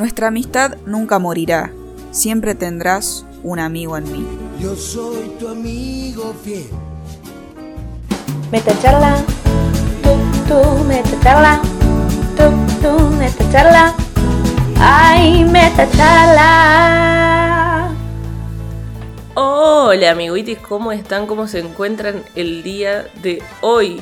Nuestra amistad nunca morirá. Siempre tendrás un amigo en mí. Yo soy tu amigo fiel. Metacharla, tú, tú, metacharla, tú, tú, metacharla, ay, metacharla. Hola amiguitis, ¿cómo están? ¿Cómo se encuentran el día de hoy?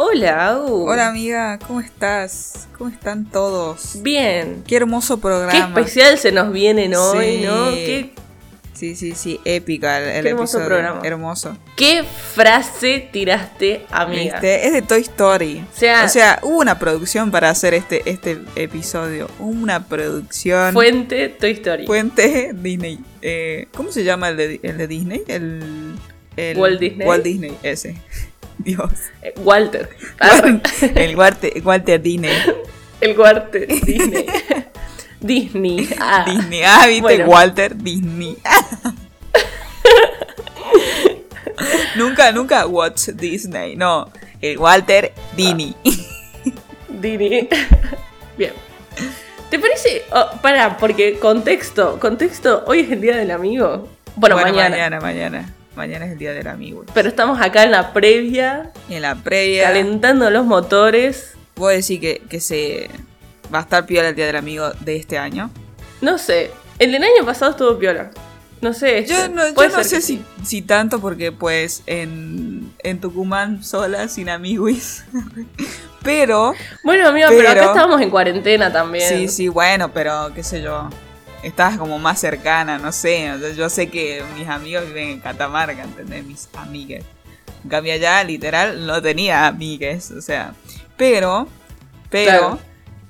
Hola, Agu. Hola amiga, ¿cómo estás? ¿Cómo están todos? Bien. Qué hermoso Qué programa. especial se nos vienen hoy, Sí. ¿no? Qué, Sí, sí, sí, épica el, el Qué hermoso episodio. programa. Hermoso. qué frase tiraste, amiga. Es de Toy Story. O sea- o sea, hubo una producción para hacer este, este episodio. Una producción. Fuente Toy Story. Puente Disney. Eh, ¿Cómo se llama el de, el de Disney? El, el- Walt Disney. Walt Disney, ese. Dios. Eh, Walter. Arre. el Walter, Walter Disney. El Walter Disney. Disney. Ah. Disney. Ah, viste, Bueno. Walter Disney. nunca, nunca Watch Disney. No, el Walter Disney. Dini. Bien. ¿Te parece? Oh, para, porque contexto, contexto, hoy es el día del amigo. Bueno, mañana. Mañana, mañana. Mañana es el día del amigo. Pero estamos acá en la previa, en la previa. calentando los motores. ¿Puedo decir que, que se va a estar piola el día del amigo de este año? No sé, el del año pasado estuvo piola. No sé. Yo este, no, yo no sé si, sí. si tanto porque pues en, en Tucumán sola, sin amigos. pero, Bueno, amigo, pero, acá estábamos en cuarentena también. sí, sí, bueno, pero qué sé yo. Estás como más cercana, no sé. o sea, yo sé que mis amigos viven en Catamarca, ¿entendés? Mis amigas. En cambio allá, literal, no tenía amigues, o sea. Pero, pero, Claro.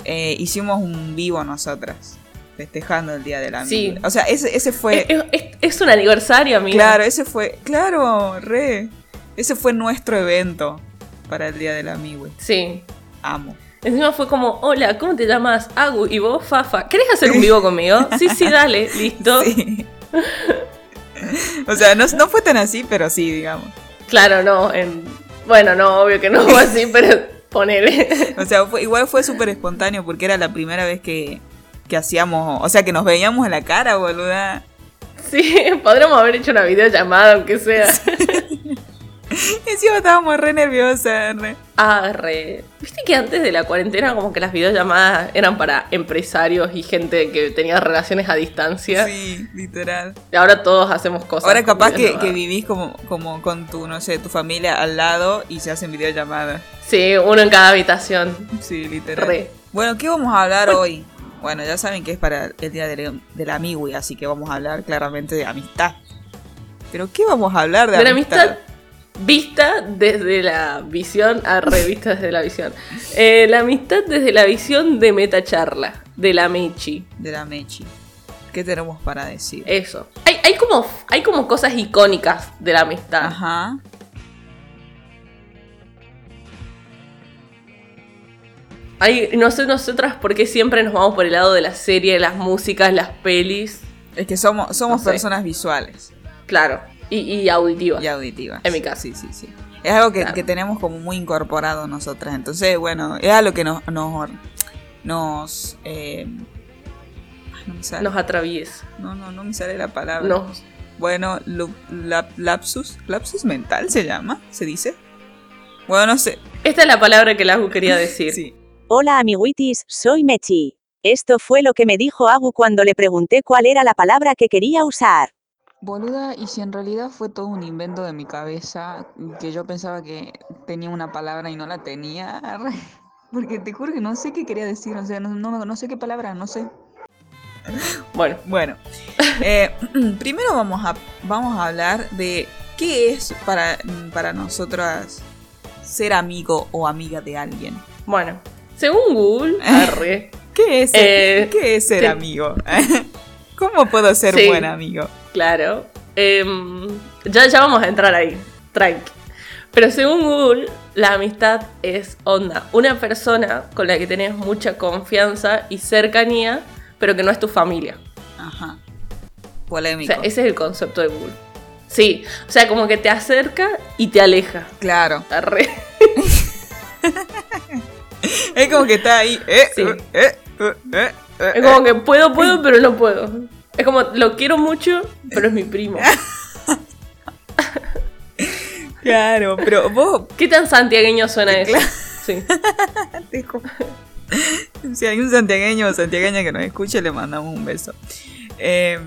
eh, hicimos un vivo nosotras, festejando el Día del Amigo. Sí. O sea, ese, ese fue... Es, es- es un aniversario, amigo. Claro, ese fue, claro, re. Ese fue nuestro evento para el Día del Amigo. Sí. Amo. Encima fue como, hola, ¿cómo te llamas? Agu, y vos, Fafa. ¿Querés hacer un vivo conmigo? Sí, sí, dale, listo. Sí. o sea, no, no fue tan así, pero sí, digamos. Claro, no. En... Bueno, no, obvio que no fue así, pero ponele. O sea, fue- igual fue súper espontáneo porque era la primera vez que, que hacíamos, o sea, que nos veíamos en la cara, boluda. Sí, podríamos haber hecho una videollamada, aunque sea. Y encima estábamos re nerviosas, re. Arre. Viste que antes de la cuarentena como que las videollamadas eran para empresarios y gente que tenía relaciones a distancia. Sí, literal. Y ahora todos hacemos cosas. Ahora capaz que, vivís como, como con tu, no sé, tu familia al lado y se hacen videollamadas. Sí, uno en cada habitación. Sí, literal. Re. Bueno, ¿qué vamos a hablar hoy? Bueno, ya saben que es para el día del, del amigo, y así que vamos a hablar claramente de amistad. Pero ¿qué vamos a hablar de, De amistad? amistad vista desde la visión, a revista desde la visión. Eh, la amistad desde la visión de Metacharla, de la Mechi. De la Mechi. ¿Qué tenemos para decir? Eso. Hay, hay, como, hay como cosas icónicas de la amistad. Ajá. Hay, no sé nosotras por qué siempre nos vamos por el lado de la serie, las músicas, las pelis. Es que somos, somos No sé. personas visuales Claro. Y, y auditivas. y auditivas. En mi caso. Sí, sí, sí. Es algo que, Claro. que tenemos como muy incorporado nosotras. Entonces, bueno, es algo que nos... Nos... nos eh, ay, no me sale. Nos atraviesa. No, no, no me sale la palabra. Nos, Bueno, lapsus, lapsus mental se llama, se dice. Bueno, no sé. Esta es la palabra que Lagu quería decir. Sí. Hola amiguitis, soy Mechi. Esto fue lo que me dijo Agu cuando le pregunté cuál era la palabra que quería usar. Boluda, y si en realidad fue todo un invento de mi cabeza, que yo pensaba que tenía una palabra y no la tenía. Porque te juro que no sé qué quería decir, o sea, no, no, no sé qué palabra, no sé. Bueno, Bueno, eh, primero vamos a, vamos a hablar de qué es para, para nosotras ser amigo o amiga de alguien. bueno. Según Google, arre, ¿Qué es Eh, ¿qué es ser te- amigo? ¿Cómo puedo ser Sí. buen amigo? Claro. Em, ya, ya vamos a entrar ahí, tranqui. Pero según Google, la amistad es onda. Una persona con la que tenés mucha confianza y cercanía, pero que no es tu familia. Ajá. O Polémico. sea, ese es el concepto de Google. Sí, o sea, como que te acerca y te aleja. Claro. Arre. Es como que está ahí. Eh, Sí. eh, eh, Es como que puedo, puedo, pero no puedo. Es como, lo quiero mucho, pero es mi primo. Claro, pero vos, ¿Qué tan santiagueño suena eso? Sí. Dijo. Si hay un santiagueño o santiagueña que nos escuche, le mandamos un beso. Eh,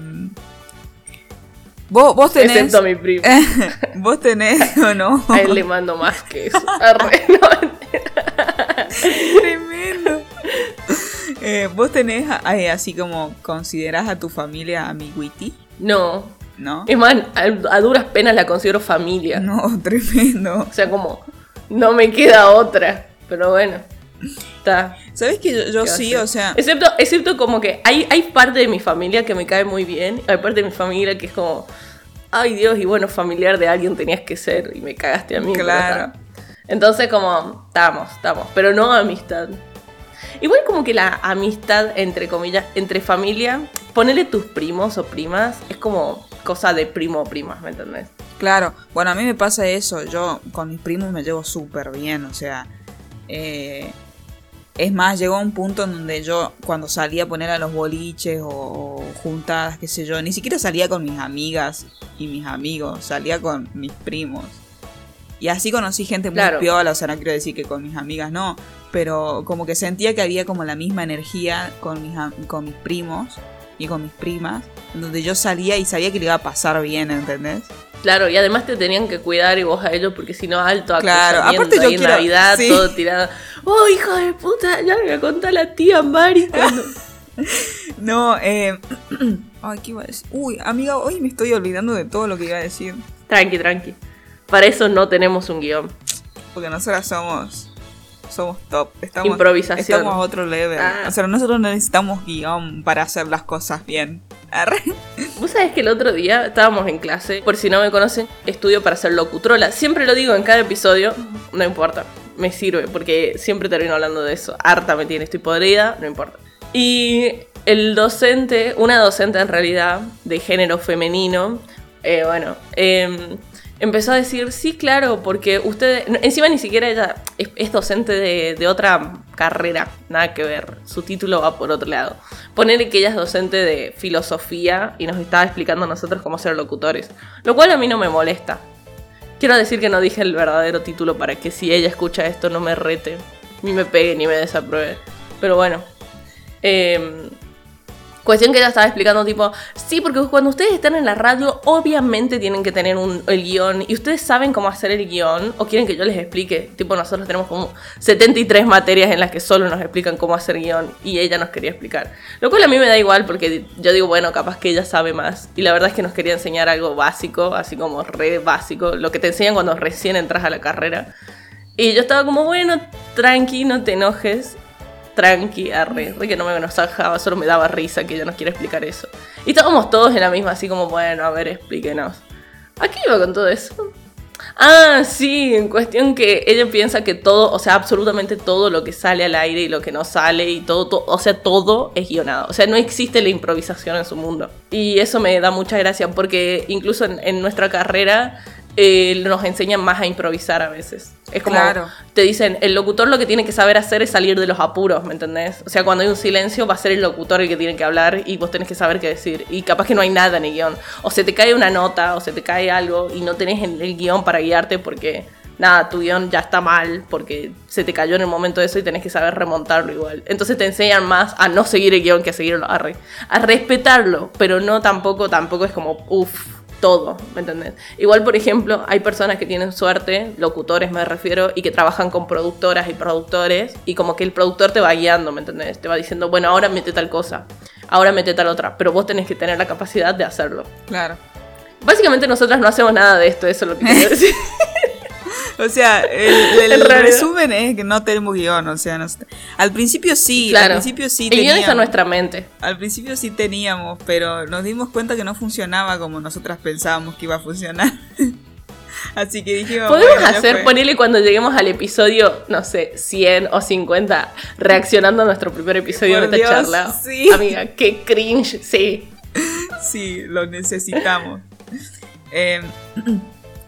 vos, vos tenés. Excepto a mi primo. vos tenés o no. A él le mando más que eso. Arre, no. Eh, vos tenés eh, así como considerás a tu familia amiguiti, no. ¿no? Es más, a, a duras penas la considero familia. No, tremendo. O sea, como, no me queda otra. Pero bueno, está. ¿Sabés que yo, yo ¿Qué sí? O sea, Excepto, excepto como que hay, hay parte de mi familia que me cae muy bien. Hay parte de mi familia que es como, ay Dios, y bueno, familiar de alguien tenías que ser y me cagaste a mí. Claro. Entonces como, estamos, estamos, pero no amistad. Igual como que la amistad, entre comillas, entre familia, ponerle tus primos o primas, es como cosa de primo o primas, ¿me entendés? Claro, bueno, a mí me pasa eso. Yo con mis primos me llevo súper bien, o sea. eh, es más, llegó a un punto en donde yo, cuando salía a poner a los boliches o, o juntadas, qué sé yo, ni siquiera salía con mis amigas y mis amigos, salía con mis primos. Y así conocí gente muy Claro. piola, o sea, no quiero decir que con mis amigas no, pero como que sentía que había como la misma energía con mis, con mis primos y con mis primas, donde yo salía y sabía que le iba a pasar bien, ¿entendés? Claro, y además te tenían que cuidar y vos a ellos porque si no, alto Claro, aparte yo quiero- Navidad, sí. todo tirado. ¡Oh, hijo de puta! Ya me voy a la tía Mari cuando... No, eh. Ay, ¿qué iba a decir? Uy, amiga, hoy me estoy olvidando de todo lo que iba a decir. tranqui, tranqui. Para eso no tenemos un guion. Porque nosotras somos. Somos top. Estamos, Improvisación. Estamos a otro level. Ah. O sea, nosotros no necesitamos guion para hacer las cosas bien. Arre. Vos sabés que el otro día estábamos en clase, por si no me conocen, estudio para ser locutrola. Siempre lo digo en cada episodio, no importa, me sirve, porque siempre termino hablando de eso. Harta me tiene, estoy podrida, no importa. Y el docente, una docente en realidad, de género femenino, eh, bueno, eh, empezó a decir, sí, claro, porque usted, encima ni siquiera ella es, docente de, otra carrera, nada que ver, su título va por otro lado. Ponerle que ella es docente de filosofía y nos estaba explicando a nosotros cómo ser locutores, lo cual a mí no me molesta. Quiero decir que no dije el verdadero título para que si ella escucha esto no me rete, ni me pegue, ni me desapruebe. Pero bueno. Eh, Cuestión que ella estaba explicando, tipo, sí, porque cuando ustedes están en la radio, obviamente tienen que tener un, el guion. Y ustedes saben cómo hacer el guion, o quieren que yo les explique. Tipo, nosotros tenemos como 73 materias en las que solo nos explican cómo hacer guion, y ella nos quería explicar. Lo cual a mí me da igual, porque yo digo, bueno, capaz que ella sabe más. Y la verdad es que nos quería enseñar algo básico, así como re básico, lo que te enseñan cuando recién entras a la carrera. Y yo estaba como, bueno, tranqui, no te enojes tranqui, arre, re que no me enojaba, solo me daba risa que ella nos quiera explicar eso. Y estábamos todos en la misma, así como, bueno, a ver, explíquenos. ¿A qué iba con todo eso? Ah, sí, en cuestión que ella piensa que todo, o sea, absolutamente todo lo que sale al aire y lo que no sale y todo, to- o sea, todo es guionado. O sea, no existe la improvisación en su mundo. Y eso me da mucha gracia porque incluso en nuestra carrera eh, nos enseñan más a improvisar a veces. Es como, Claro. te dicen, el locutor lo que tiene que saber hacer es salir de los apuros, ¿me entendés? O sea, cuando hay un silencio va a ser el locutor el que tiene que hablar y vos tenés que saber qué decir. Y capaz que no hay nada en el guion. O se te cae una nota o se te cae algo y no tenés el, el guion para guiarte porque, nada, tu guion ya está mal porque se te cayó en el momento de eso y tenés que saber remontarlo igual. Entonces te enseñan más a no seguir el guion que a seguirlo, a, re- a respetarlo, pero no tampoco, tampoco es como, uff, todo, ¿me entendés? Igual, por ejemplo, hay personas que tienen suerte, locutores me refiero, y que trabajan con productoras y productores, y como que el productor te va guiando, ¿me entendés? Te va diciendo, bueno, ahora mete tal cosa, ahora mete tal otra, pero vos tenés que tener la capacidad de hacerlo. Claro. Básicamente nosotras no hacemos nada de esto, eso es lo que quiero decir. O sea, el, resumen es que no tenemos guion, o sea, no al principio sí, al claro. principio sí el guion teníamos. está en nuestra mente. Al principio sí teníamos, pero nos dimos cuenta que no funcionaba como nosotras pensábamos que iba a funcionar. Así que dijimos, Podemos bueno, hacer, ponerle cuando lleguemos al episodio, no sé, 100 o 50, reaccionando a nuestro primer episodio Por de esta Dios, charla. sí. Amiga, qué cringe, sí. Sí, lo necesitamos. Eh,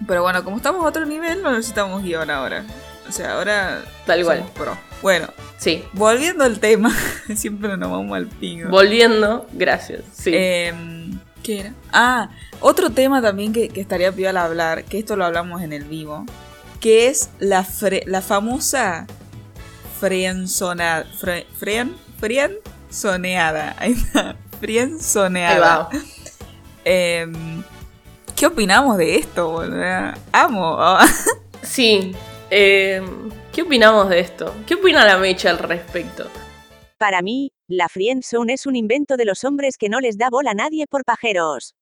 pero bueno, como estamos a otro nivel, no necesitamos guion ahora. sea, ahora. Tal cual. pro. Bueno, Sí. volviendo al tema, siempre nos vamos al pingo. Volviendo, gracias. Sí. Em, ¿Qué era? Ah, otro tema también que, que estaría piola al hablar, que esto lo hablamos en el vivo, que es la, fre- la famosa frienzona, fre- frien, frienzoneada. Ahí está, Ahí frienzoneada. va. Em, ¿Qué opinamos de esto, boludo? Amo. Sí. eh, ¿Qué opinamos de esto? ¿Qué opina la Mecha al respecto? Para mí, la friendzone es un invento de los hombres que no les da bola a nadie por pajeros.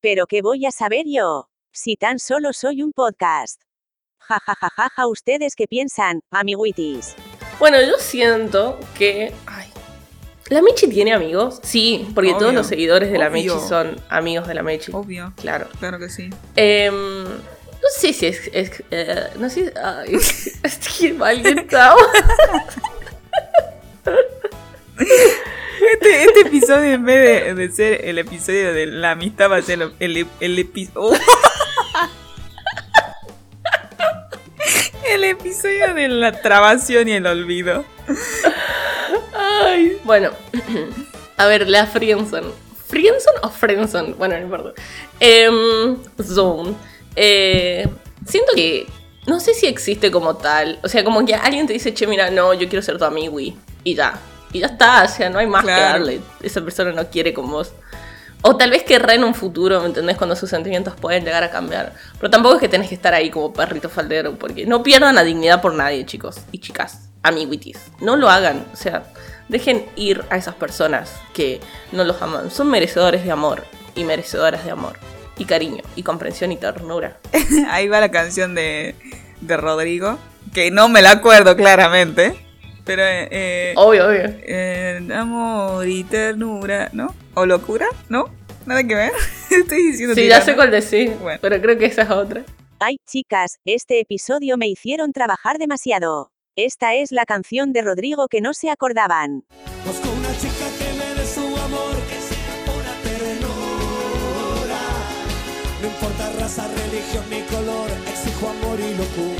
Pero ¿qué voy a saber yo? Si tan solo soy un podcast. Ja ja ja ja ja, ustedes qué piensan, amiguitis. Bueno, yo siento que. ¿La Mechi tiene amigos? Sí, porque Obvio. todos los seguidores de la Mechi son amigos de la Mechi. Obvio. Claro. Claro que sí. Em, no sé si es. es, eh, no sé. Ay, estoy mal. Este, este episodio, en vez de, de ser el episodio de la amistad, va a ser el, el, el episodio. el episodio de la trabación y el olvido. Ay. Bueno, a ver, la Friendzone. ¿Friendzone o Friendzone? Bueno, no importa. Em, zone. Eh, siento que. No sé si existe como tal. O sea, como que alguien te dice, che, mira, no, yo quiero ser tu amigui. Y ya. Y ya está. O sea, no hay más que darle. Esa persona no quiere con vos. O tal vez querrá en un futuro, ¿me entendés? Cuando sus sentimientos pueden llegar a cambiar. Pero tampoco es que tenés que estar ahí como perrito faldero, porque no pierdan la dignidad por nadie, chicos y chicas. Amiguitis. No lo hagan. O sea, dejen ir a esas personas que no los aman. Son merecedores de amor y merecedoras de amor. Y cariño, y comprensión y ternura. Ahí va la canción de, de Rodrigo, que no me la acuerdo claramente. Pero, eh, eh, Obvio, obvio. eh, amor y ternura, ¿no? ¿O locura? ¿No? Nada que ver. Estoy diciendo Sí, ya sé cuál decir, Bueno. pero creo que esa es otra. Ay, chicas, este episodio me hicieron trabajar demasiado. Esta es la canción de Rodrigo que no se acordaban. Busco una chica que me dé su amor, que sea pura ternura. No importa raza, religión ni color, exijo amor y locura.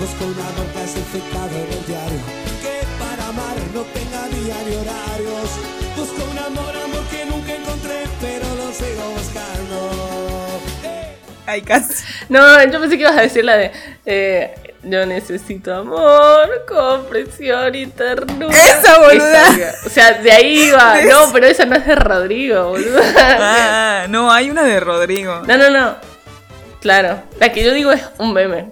Busco un amor clasificado en el diario, que para amar no tenga día ni horarios. Busco un amor, amor que nunca encontré, pero lo sigo buscando. Ay, casi. No, yo pensé que ibas a decir la de eh, Yo necesito amor, comprensión y ternura. Esa, boluda. Esa, o sea, de ahí va. No, pero esa no es de Rodrigo, boludo. Ah, no, hay una de Rodrigo. No, no, no. Claro. La que yo digo es un meme.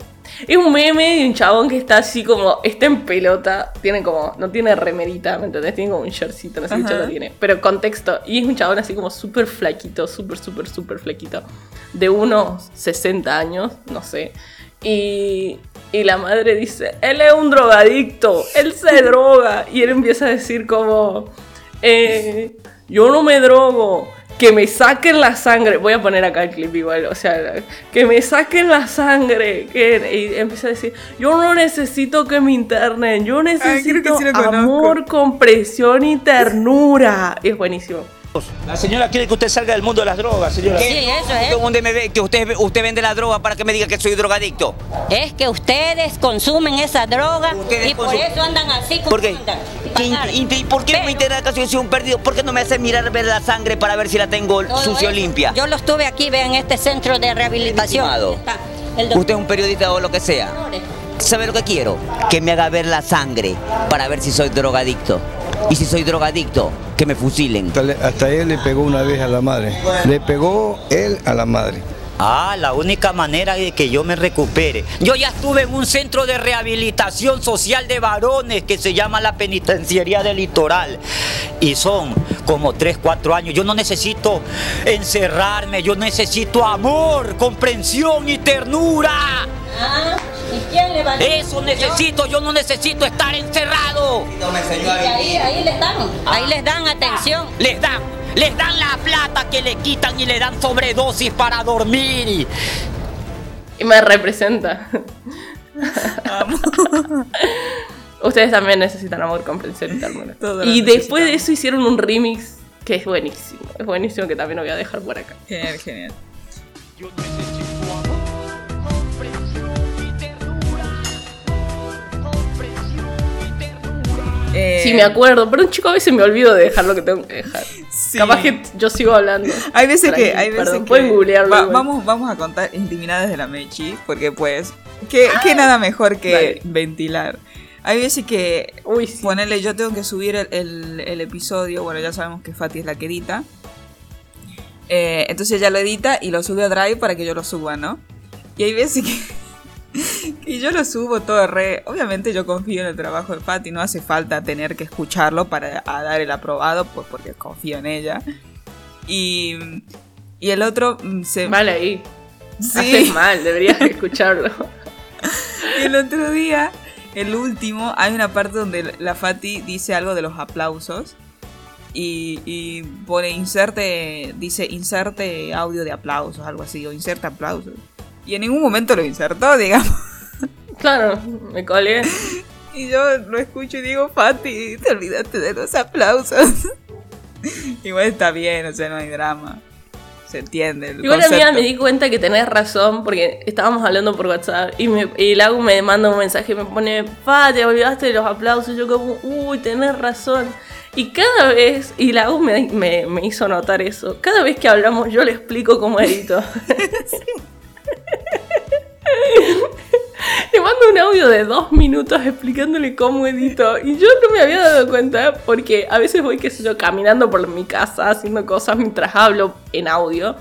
Es un meme de un chabón que está así como. Está en pelota. Tiene como. No tiene remerita, ¿me entendés? Tiene como un shortcito, no sé qué Ajá. lo tiene. Pero contexto. Y es un chabón así como súper flaquito, súper, súper, súper flaquito. De unos 60 años, no sé. Y. Y la madre dice: Él es un drogadicto. Él se droga. Y él empieza a decir como. Eh, yo no me drogo. Que me saquen la sangre. Voy a poner acá el clip igual. O sea, que me saquen la sangre. Que, y empieza a decir, yo no necesito que me internen. Yo necesito sí lo conozco. amor, compresión y ternura. Y es buenísimo. La señora quiere que usted salga del mundo de las drogas, señora. Sí, eso es. ¿Dónde me ve que usted, usted vende la droga para que me diga que soy drogadicto? Es que ustedes consumen esa droga Ustedes y por eso andan así como ¿Por qué? andan. ¿Y, Pasar. y- y por qué no me Pero interesa que soy un perdido? ¿Por qué no me hace mirar ver la sangre para ver si la tengo sucio eso, limpia? Yo lo estuve aquí, vean, este centro de rehabilitación. Usted es un periodista o lo que sea. ¿Sabe lo que quiero? Que me haga ver la sangre para ver si soy drogadicto. Y si soy drogadicto, que me fusilen. Hasta, él le pegó una vez a la madre. Le pegó él a la madre. Ah, la única manera de que yo me recupere. Yo ya estuve en un centro de rehabilitación social de varones que se llama la Penitenciaría del Litoral. Y son como 3, 4 años. Yo no necesito encerrarme, yo necesito amor, comprensión y ternura. Ah, ¿y quién le Eso necesito, yo no necesito estar encerrado. Y ahí, ahí les dan, ahí les dan atención. Les dan, les dan la plata que le quitan y le dan sobredosis para dormir. Y me representa. Ustedes también necesitan amor, comprensión y ternura. Y después de eso hicieron un remix que es buenísimo. Es buenísimo que también lo voy a dejar por acá. Genial, genial. Eh, Sí, me acuerdo, pero un chico a veces me olvido de dejar lo que tengo que dejar. sí. Capaz que yo sigo hablando. Hay veces que, hay veces perdón, que- pueden googlearlo Va- vamos, vamos a contar intimidades de la Mechi, porque pues, ¿qué, qué nada mejor que Dale. ventilar? Hay veces que, Uy, sí. ponerle, yo tengo que subir el, el- el episodio, bueno, ya sabemos que Fati es la que edita. Eh, entonces ella lo edita y lo sube a Drive para que yo lo suba, ¿no? Y hay veces que, que yo lo subo todo re... Obviamente yo confío en el trabajo de Fati, no hace falta tener que escucharlo para a dar el aprobado, pues porque confío en ella. Y, y el otro mm, se... Mal ahí. Sí. Haces mal, deberías escucharlo. Y el otro día, el último, hay una parte donde la Fati dice algo de los aplausos. Y, y pone inserte, dice inserte audio de aplausos, algo así, o inserte aplausos. Y en ningún momento lo insertó, digamos. Claro, me colgué. Y yo lo escucho y digo, Fati, te olvidaste de los aplausos. Igual está bien, o sea, no hay drama. Se entiende. El Igual a mí concepto. me di cuenta que tenés razón porque estábamos hablando por WhatsApp y, me, y Lagu me manda un mensaje y me pone, pa, te olvidaste de los aplausos. Yo como, uy, tenés razón. Y cada vez, y Lagu me, me, me hizo notar eso, cada vez que hablamos yo le explico cómo edito. Le mando un audio de dos minutos explicándole cómo edito. Y yo no me había dado cuenta porque a veces voy, qué sé yo, caminando por mi casa haciendo cosas mientras hablo en audio.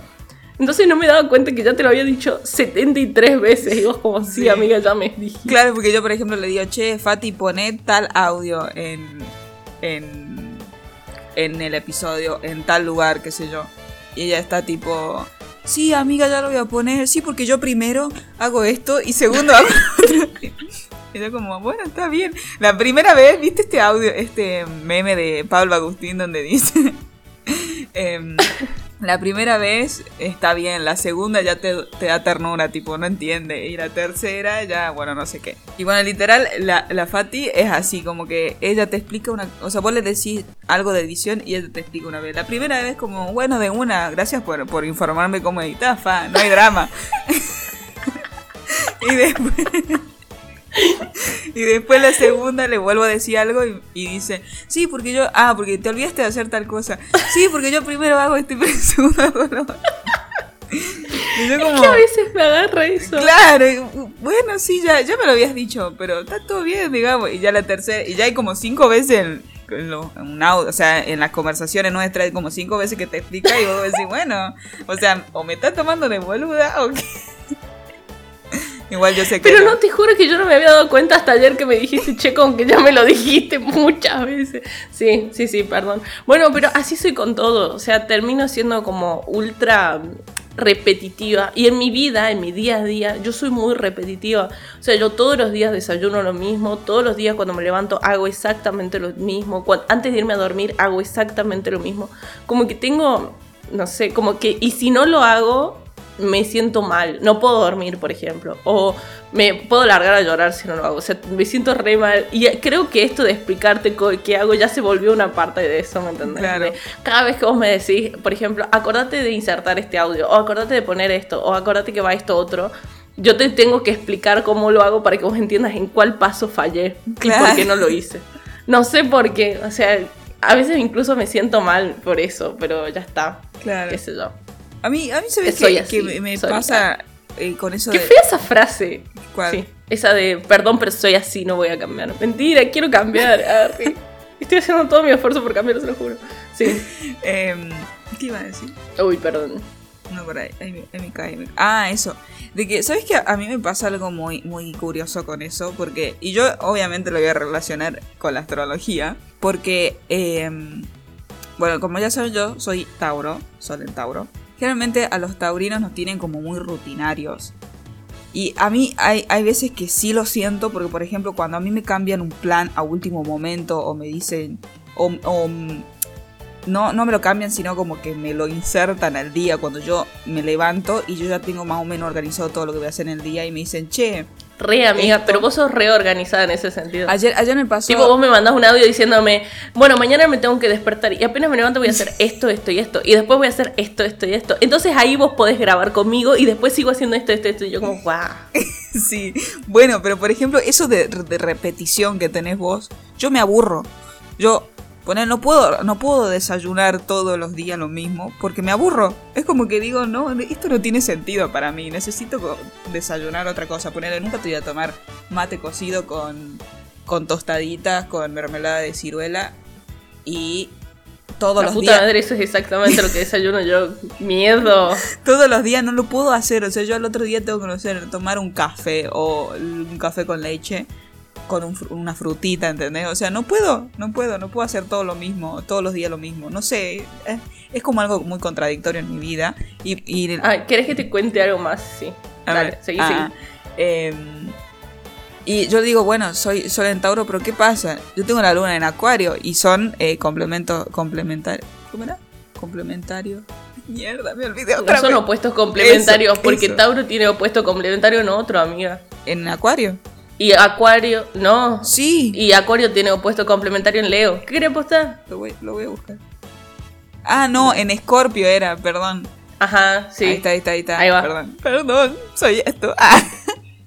Entonces no me daba cuenta que ya te lo había dicho 73 veces. Y vos como, sí, Sí. amiga, ya me dijiste. Claro, porque yo, por ejemplo, le digo, che, Fati, poné tal audio en, en, en el episodio, en tal lugar, qué sé yo. Y ella está tipo, sí, amiga, ya lo voy a poner. Sí, porque yo primero hago esto y segundo hago otro. Y yo como, bueno, está bien. La primera vez, ¿viste este audio, este meme de Pablo Agustín donde dice... em, la primera vez está bien, la segunda ya te, te da ternura, tipo, no entiende. Y la tercera ya, bueno, no sé qué. Y bueno, literal, la, la Fati es así, como que ella te explica una... O sea, vos le decís algo de edición y ella te explica una vez. La primera vez como, bueno, de una, gracias por, por informarme cómo editas, fa, no hay drama. y después... Y después la segunda le vuelvo a decir algo y, y dice, sí, porque yo, ah, porque te olvidaste de hacer tal cosa. Sí, porque yo primero hago esto y segundo hago lo otro". Y yo como, Que a veces me agarra eso. claro, y, bueno, sí, ya, ya me lo habías dicho, pero está todo bien, digamos. Y ya la tercera, y ya hay como cinco veces en, en lo- en un audio, o sea, en las conversaciones nuestras hay como cinco veces que te explica y vos decís, bueno, o sea, o me estás tomando de boluda o qué. Igual yo sé que Pero no, te juro que yo no me había dado cuenta hasta ayer que me dijiste, che, con que ya me lo dijiste muchas veces. Sí, sí, sí, perdón. Bueno, pero así soy con todo. O sea, termino siendo como ultra repetitiva. Y en mi vida, en mi día a día, yo soy muy repetitiva. O sea, yo todos los días desayuno lo mismo, todos los días cuando me levanto hago exactamente lo mismo. Antes de irme a dormir hago exactamente lo mismo. Como que tengo, no sé, como que, y si no lo hago, me siento mal, no puedo dormir, por ejemplo, o me puedo largar a llorar si no lo hago, o sea, me siento re mal. Y creo que esto de explicarte qué hago ya se volvió una parte de eso, ¿me entendés? Claro. Cada vez que vos me decís, por ejemplo, acordate de insertar este audio, o acordate de poner esto, o acordate que va esto otro. Yo te tengo que explicar cómo lo hago para que vos entiendas en cuál paso fallé y por qué no lo hice. No sé por qué, o sea, a veces incluso me siento mal por eso, pero ya está. Claro. Qué sé yo. A mí, a mí sabes Soy que, así, que me- soy pasa eh, con eso Qué de... fea esa frase. ¿Cuál? Sí, esa de, perdón, pero soy así, no voy a cambiar. Mentira, quiero cambiar. arre. Estoy haciendo todo mi esfuerzo por cambiar, se lo juro. Sí. Em, ¿Qué iba a decir? Uy, perdón. No, por ahí, ahí, me- ahí me cae. me- Ah, eso. De que, ¿sabes qué? A mí me pasa algo muy, muy curioso con eso, porque, y yo obviamente lo voy a relacionar con la astrología, porque, em, bueno, como ya saben yo, soy Tauro, Sol en Tauro. Generalmente a los taurinos nos tienen como muy rutinarios. Y a mí hay, hay veces que sí lo siento, porque por ejemplo, cuando a mí me cambian un plan a último momento o me dicen, o, o, no, no me lo cambian, sino como que me lo insertan al día cuando yo me levanto y yo ya tengo más o menos organizado todo lo que voy a hacer en el día y me dicen, che, Re amiga, Esto- pero vos sos reorganizada en ese sentido. ayer, ayer me pasó... Tipo, vos me mandás un audio diciéndome, bueno, mañana me tengo que despertar y apenas me levanto voy a hacer esto, esto y esto. Y después voy a hacer esto, esto y esto. Entonces ahí vos podés grabar conmigo y después sigo haciendo esto, esto, esto. Y yo como, guau. Sí, bueno, pero por ejemplo, eso de, de repetición que tenés vos, yo me aburro. Yo, poner, no puedo, no puedo desayunar todos los días lo mismo porque me aburro. Es como que digo, no, esto no tiene sentido para mí. Necesito desayunar otra cosa. Ponerle, nunca te voy a tomar mate cocido con, con tostaditas, con mermelada de ciruela y todos La los puta días. madre, eso es exactamente lo que desayuno yo. Miedo. Todos los días no lo puedo hacer. O sea, yo al otro día tengo que no sé, tomar un café o un café con leche con un una frutita, ¿entendés? O sea, no puedo, no puedo, no puedo hacer todo lo mismo, todos los días lo mismo. No sé, es, es como algo muy contradictorio en mi vida. Y, y Ay, ¿querés que te cuente algo más? Sí. a Dale, ver, seguí, ah, em, y yo digo, bueno, soy en Tauro, pero ¿qué pasa? Yo tengo la luna en Acuario y son eh, complementos complementarios. ¿Cómo era? Complementario. Mierda, me olvidé No otra son vez. opuestos complementarios, Eso, porque eso. Tauro tiene opuesto complementario en otro, amiga. ¿En Acuario? Y Acuario, no. Sí. Y Acuario tiene opuesto complementario en Leo. ¿Qué querés apostar? Lo voy, lo voy a buscar. Ah, no, en Escorpio era, perdón. Ajá, sí. Ahí está, ahí está, ahí está. Ahí va. Perdón, perdón, soy esto. Ah.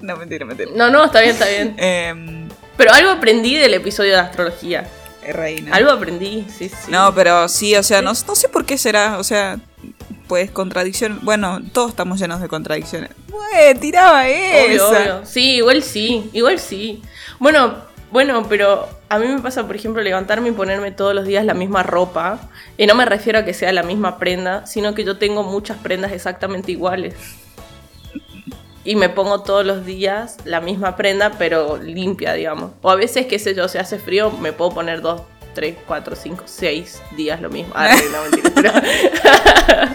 No, mentira, mentira. No, no, está bien, está bien. Em, Pero algo aprendí del episodio de astrología. eh, reina. Algo aprendí, sí, sí. No, pero sí, o sea, no, no sé por qué será, o sea, pues contradicción. Bueno, todos estamos llenos de contradicciones. Güey, tiraba esa. Obvio, obvio. Sí, igual sí, igual sí. Bueno, bueno, pero a mí me pasa, por ejemplo, levantarme y ponerme todos los días la misma ropa. Y no me refiero a que sea la misma prenda, sino que yo tengo muchas prendas exactamente iguales. Y me pongo todos los días la misma prenda, pero limpia, digamos. O a veces, qué sé yo, si hace frío, me puedo poner dos, tres, cuatro, cinco, seis días lo mismo. Ah, no,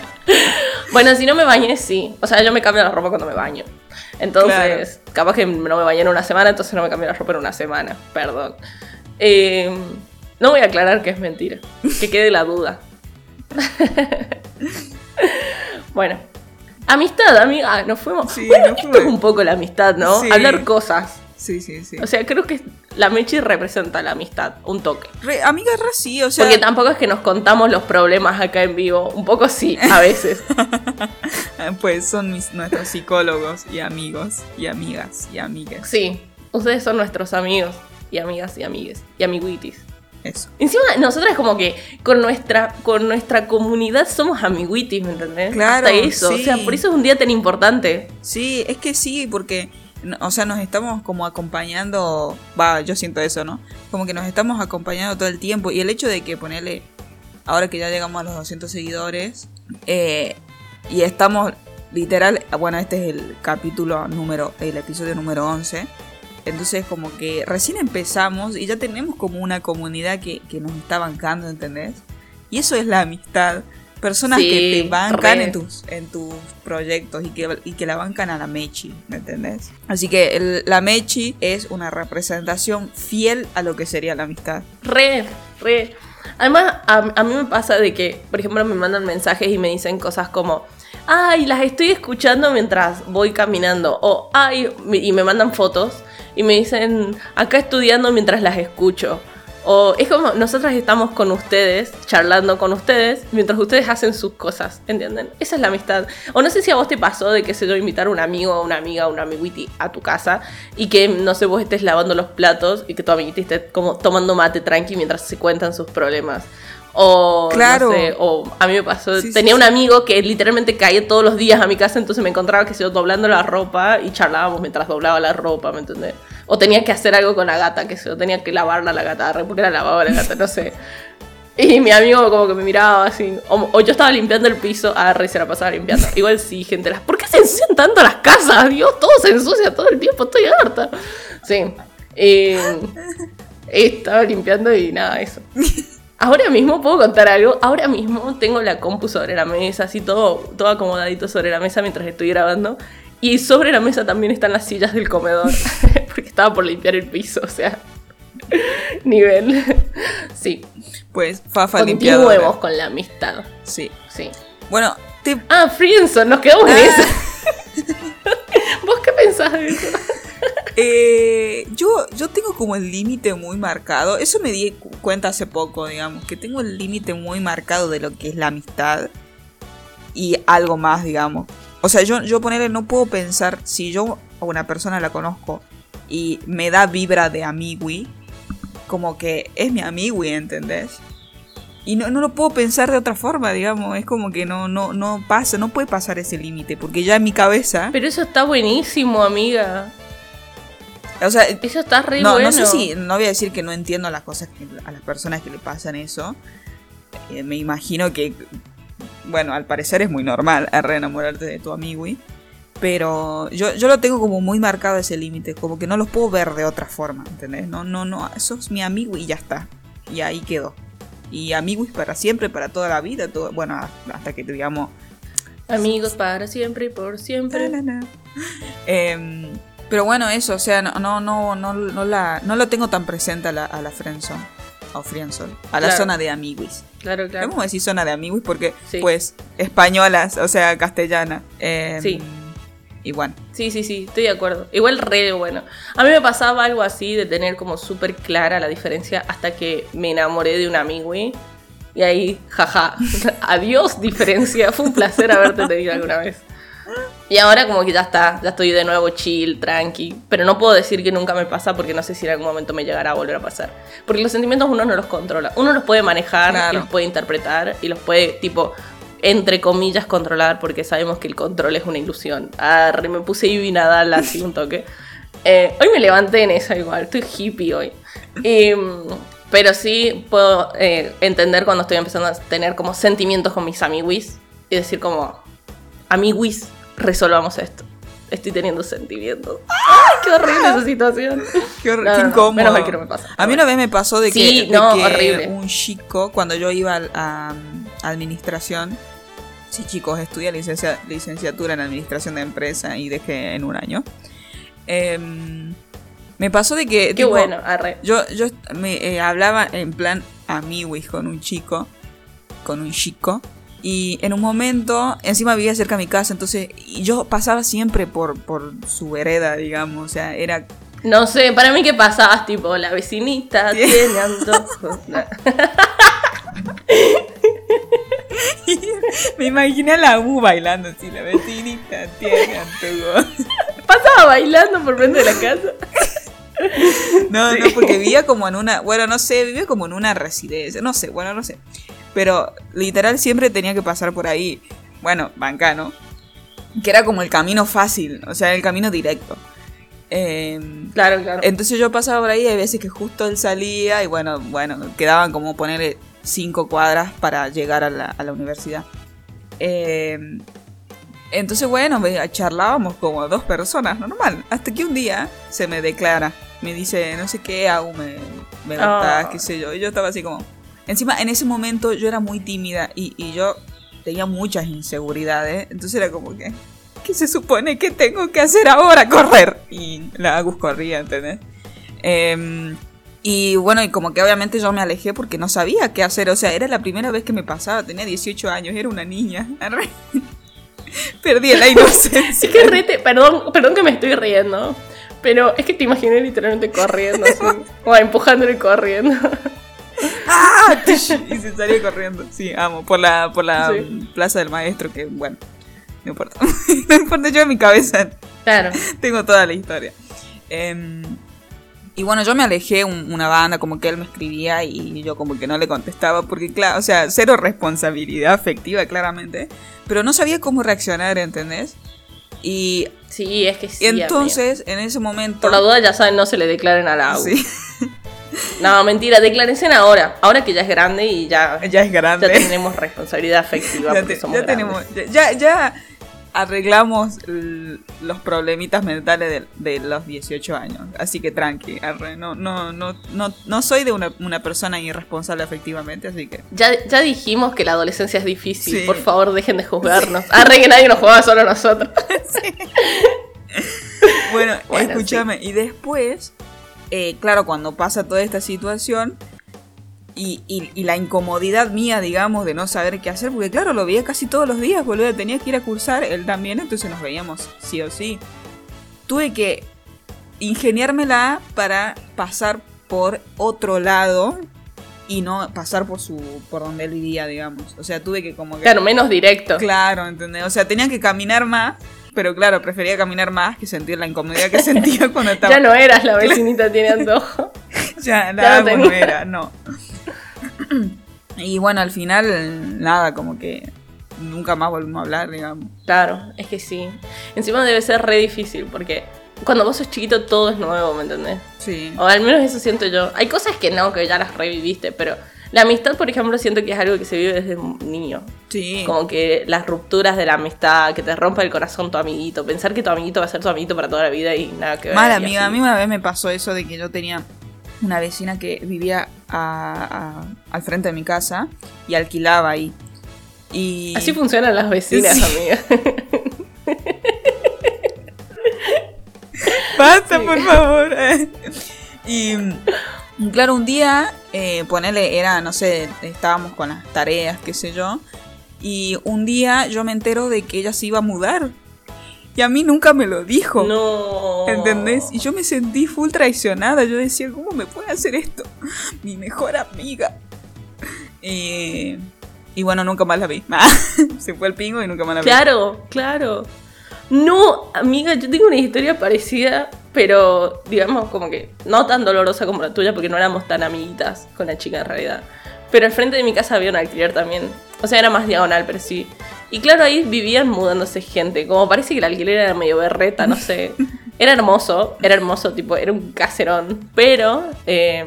bueno, si no me bañé, sí. O sea, yo me cambio la ropa cuando me baño. Entonces, capaz que no me bañé en una semana, entonces no me cambio la ropa en una semana. Perdón. Eh, no voy a aclarar que es mentira. Que quede la duda. bueno. Amistad, amiga. Nos fuimos. Sí, bueno, nos esto fuimos. es un poco la amistad, ¿no? Sí. Hablar cosas. Sí, sí, sí. O sea, creo que la Mechi representa la amistad, un toque. Re- amiga, re sí, o sea. Porque tampoco es que nos contamos los problemas acá en vivo. Un poco sí, a veces. Pues son mis, nuestros psicólogos y amigos y amigas y amigas. Sí, ustedes son nuestros amigos y amigas y amigues y amiguitis. Eso. Encima, nosotras como que con nuestra, con nuestra comunidad somos amiguitis, ¿me entendés? Claro, Hasta eso. sí. O sea, por eso es un día tan importante. Sí, es que sí, porque, o sea, nos estamos como acompañando, va, yo siento eso, ¿no? Como que nos estamos acompañando todo el tiempo y el hecho de que ponerle, ahora que ya llegamos a los 200 seguidores, eh, y estamos literal, bueno, este es el capítulo número, el episodio número 11, entonces como que recién empezamos y ya tenemos como una comunidad que, que nos está bancando, ¿entendés? Y eso es la amistad. Personas Sí, que te bancan re. en tus, en tus proyectos y que, y que la bancan a la Mechi, ¿me entendés? Así que el- la Mechi es una representación fiel a lo que sería la amistad. Re, re. Además, a, a mí me pasa de que, por ejemplo, me mandan mensajes y me dicen cosas como, ay, las estoy escuchando mientras voy caminando. O, ay, y me mandan fotos y me dicen, acá estudiando mientras las escucho. O es como nosotras estamos con ustedes, charlando con ustedes, mientras ustedes hacen sus cosas, ¿entienden? Esa es la amistad. O no sé si a vos te pasó de que se yo invitar a un amigo, una amiga, un amiguiti a tu casa y que, no sé, vos estés lavando los platos y que tu amiguiti esté como tomando mate tranqui mientras se cuentan sus problemas. O, Claro. no sé, o a mí me pasó, Sí, tenía sí. un amigo que literalmente caía todos los días a mi casa, entonces me encontraba que se yo doblando la ropa y charlábamos mientras doblaba la ropa, ¿me entendés? O tenía que hacer algo con la gata, que se yo tenía que lavarla a la gata, porque la lavaba la gata, no sé. Y mi amigo como que me miraba así, o, o yo estaba limpiando el piso, ah, re se la pasaba limpiando. Igual sí, gente, las, ¿por qué se ensucian tanto las casas? Dios, todo se ensucia todo el tiempo, estoy harta. Sí. Y estaba limpiando y nada, eso. Ahora mismo puedo contar algo. Ahora mismo tengo la compu sobre la mesa, así todo, todo acomodadito sobre la mesa mientras estoy grabando. Y sobre la mesa también están las sillas del comedor. porque estaba por limpiar el piso, o sea. Nivel. Sí. Pues, Fafa limpiadora. Continuemos con la amistad. Sí. Sí. Bueno, te... Ah, Friendzone, nos quedamos en Ah. eso. ¿Vos qué pensás de eso? Eh, yo, yo tengo como el límite muy marcado. Eso me di cu- cuenta hace poco, digamos, que tengo el límite muy marcado de lo que es la amistad y algo más, digamos. O sea, yo, yo ponerle, no puedo pensar, si yo a una persona la conozco y me da vibra de amigui, como que es mi amigo, ¿entendés? Y no, no lo puedo pensar de otra forma, digamos. Es como que no, no, no pasa, no puede pasar ese límite. Porque ya en mi cabeza. Pero eso está buenísimo, amiga. O sea, Eso está re no, bueno. no sé si. No voy a decir que no entiendo las cosas que, a las personas que le pasan eso. Eh, me imagino que. Bueno, al parecer es muy normal a re enamorarte de tu amigo. Pero yo, yo lo tengo como muy marcado ese límite. Como que no los puedo ver de otra forma, ¿entendés? No, no, no. Eso es mi amigo y ya está. Y ahí quedó. Y amigos para siempre, para toda la vida. Todo, bueno, hasta que digamos. Amigos para siempre y por siempre. Em, pero bueno, eso, o sea, no, no, no, no, no la, no lo tengo tan presente a la, a la friendzone. O friendzone. A la Claro. zona de amiguis. Claro, claro. Vamos a decir zona de amiguis porque, Sí. pues, españolas, o sea, castellana. Em, Sí. Y bueno. Sí, sí, sí, estoy de acuerdo. Igual re bueno. A mí me pasaba algo así de tener como súper clara la diferencia hasta que me enamoré de un amigo. Y ahí, jaja, adiós diferencia. Fue un placer haberte tenido alguna vez. Y ahora como que ya está, ya estoy de nuevo chill, tranqui. Pero no puedo decir que nunca me pasa porque no sé si en algún momento me llegará a volver a pasar. Porque los sentimientos uno no los controla. Uno los puede manejar Claro. y los puede interpretar y los puede, tipo, entre comillas, controlar porque sabemos que el control es una ilusión. Arre, me puse Ivy Nadal así un toque. Eh, hoy me levanté en esa igual, estoy hippie hoy. Y, mm, pero sí puedo eh, entender cuando estoy empezando a tener como sentimientos con mis amiguis y decir como, amiguis, resolvamos esto. Estoy teniendo sentimientos. ¡Ay, qué horrible esa situación! Qué, hor- No, qué no, no, incómodo. menos mal que no me pasa. A mí una vez me pasó de que, Sí, de no, que horrible. un chico, cuando yo iba a, a administración, sí chicos, estudié licencia- licenciatura en administración de empresa y dejé en un año. Em, me pasó de que... Qué tipo, bueno, arre. Yo, yo me eh, hablaba en plan amiguis con un chico, con un chico, y en un momento, encima vivía cerca de mi casa, entonces y yo pasaba siempre por, por su vereda, digamos, o sea, era... No sé, para mí que pasabas tipo, la vecinita tiene antojos. Me imaginé a la U bailando así, la vecinita tiene antojo. Pasaba bailando por frente de la casa. No, Sí. no, porque vivía como en una, bueno, no sé, vivía como en una residencia, no sé, bueno, no sé. Pero literal siempre tenía que pasar por ahí, bueno, bancano, que era como el camino fácil, o sea, el camino directo. Em, Claro, claro. Entonces yo pasaba por ahí y hay veces que justo él salía y bueno, bueno, quedaban como poner cinco cuadras para llegar a la, a la universidad. Eh, entonces bueno, charlábamos como dos personas, normal. Hasta que un día se me declara, me dice, no sé qué, aún me, me gustás, Ah. qué sé yo. Y yo estaba así como... Encima, en ese momento yo era muy tímida y, y yo tenía muchas inseguridades. Entonces era como que... ¿Qué se supone que tengo que hacer ahora? Correr. Y la Agus corría, ¿entendés? Em, y bueno, y como que obviamente yo me alejé porque no sabía qué hacer. O sea, era la primera vez que me pasaba. Tenía 18 años, era una niña. Perdí la inocencia. Es que rete, perdón, perdón que me estoy riendo. Pero es que te imaginé literalmente corriendo así. o empujándolo y corriendo. ¡Ah! Y se salió corriendo. Sí, amo. Por la, por la Sí. plaza del maestro, que bueno, no importa. no importa, yo en mi cabeza Claro. tengo toda la historia. Em, y bueno, yo me alejé un- una banda, como que él me escribía y yo como que no le contestaba, porque claro, o sea, cero responsabilidad afectiva, claramente. Pero no sabía cómo reaccionar, ¿entendés? Y Sí, es que sí. amiga. entonces, en ese momento... Por la duda, ya saben, no se le declaren a la AU. Sí, No, mentira, declárense ahora. Ahora que ya es grande y ya, ya es grande. ya tenemos responsabilidad afectiva ya, porque te- somos ya grandes. tenemos ya, ya, arreglamos los problemitas mentales de, de los 18 años así que tranqui arre, no no no no no soy de una, una persona irresponsable afectivamente así que Ya, ya dijimos que la adolescencia es difícil. Sí. Por favor, dejen de juzgarnos. Arre que nadie nos jugaba solo a nosotros. bueno, Bueno, escúchame y después eh, claro cuando pasa toda esta situación y, y- y la incomodidad mía, digamos, de no saber qué hacer, porque claro, lo veía casi todos los días, boludo, tenía que ir a cursar, él también, entonces nos veíamos sí o sí. Tuve que ingeniármela para pasar por otro lado y no pasar por su por donde él vivía, digamos. O sea, tuve que como que Claro, menos directo. Claro, ¿entendés? O sea, tenía que caminar más, pero claro, prefería caminar más que sentir la incomodidad que sentía cuando estaba Ya no eras la vecinita tiene antojo. ya Ya nada no bueno tenía. era, no. Y bueno, al final, nada, como que nunca más volvimos a hablar, digamos. Claro, es que sí. Encima debe ser re difícil porque cuando vos sos chiquito todo es nuevo, ¿me entendés? Sí. O al menos eso siento yo. Hay cosas que no, que ya las reviviste, pero la amistad, por ejemplo, siento que es algo que se vive desde niño. Sí. Como que las rupturas de la amistad, que te rompa el corazón tu amiguito, pensar que tu amiguito va a ser tu amiguito para toda la vida y nada que ver. Mala amiga, así. a mí una vez me pasó eso de que yo tenía una vecina que vivía a- a- al frente de mi casa y alquilaba ahí. Y Así funcionan las vecinas, Sí. amiga. Basta, por favor. y claro, un día, eh, ponele, era, no sé, estábamos con las tareas, qué sé yo. Y un día yo me entero de que ella se iba a mudar. Y a mí nunca me lo dijo. No. ¿Entendés? Y yo me sentí full traicionada. Yo decía, ¿cómo me puede hacer esto? Mi mejor amiga. Y, y bueno, nunca más la vi. Se fue el pingo y nunca más la vi. Claro, claro. No, amiga, yo tengo una historia parecida, pero digamos como que no tan dolorosa como la tuya, porque no éramos tan amiguitas con la chica en realidad. Pero al frente de mi casa había un alquiler también. O sea, era más diagonal, pero sí. Y claro, ahí vivían mudándose gente. Como parece que el alquiler era medio berreta, no sé. Era hermoso, era hermoso, tipo, era un caserón. Pero, eh,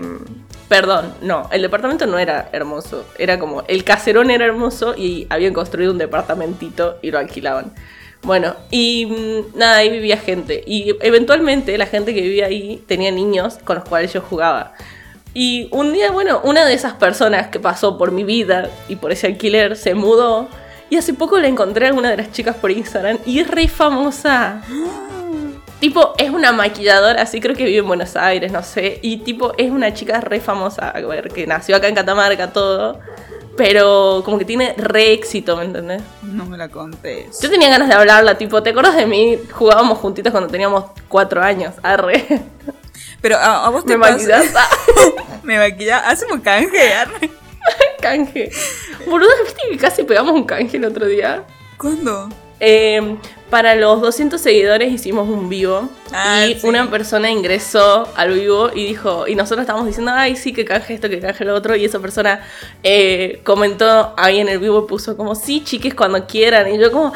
perdón, no, el departamento no era hermoso. Era como, el caserón era hermoso y habían construido un departamentito y lo alquilaban. Bueno, y mm, nada, ahí vivía gente. Y eventualmente la gente que vivía ahí tenía niños con los cuales yo jugaba. Y un día, bueno, una de esas personas que pasó por mi vida y por ese alquiler se mudó. Y hace poco la encontré a alguna de las chicas por Instagram y es re famosa. Tipo, es una maquilladora, así creo que vive en Buenos Aires, no sé. Y tipo, es una chica re famosa, a ver, que nació acá en Catamarca, todo. Pero como que tiene re éxito, ¿me entendés? No me la contés. Yo tenía ganas de hablarla, tipo, ¿te acuerdas de mí? Jugábamos juntitos cuando teníamos cuatro años. Arre. Pero a, a vos te Me maquillás. Me maquillás. Hacemos canje. arre. canje. Boludo, ¿viste que casi pegamos un canje el otro día? ¿Cuándo? Eh, para los 200 seguidores hicimos un vivo Ah, y sí. una persona ingresó al vivo y dijo, y nosotros estábamos diciendo, ay, sí, que canje esto, que canje lo otro, y esa persona eh, comentó ahí en el vivo y puso como, sí, chiques, cuando quieran, y yo como,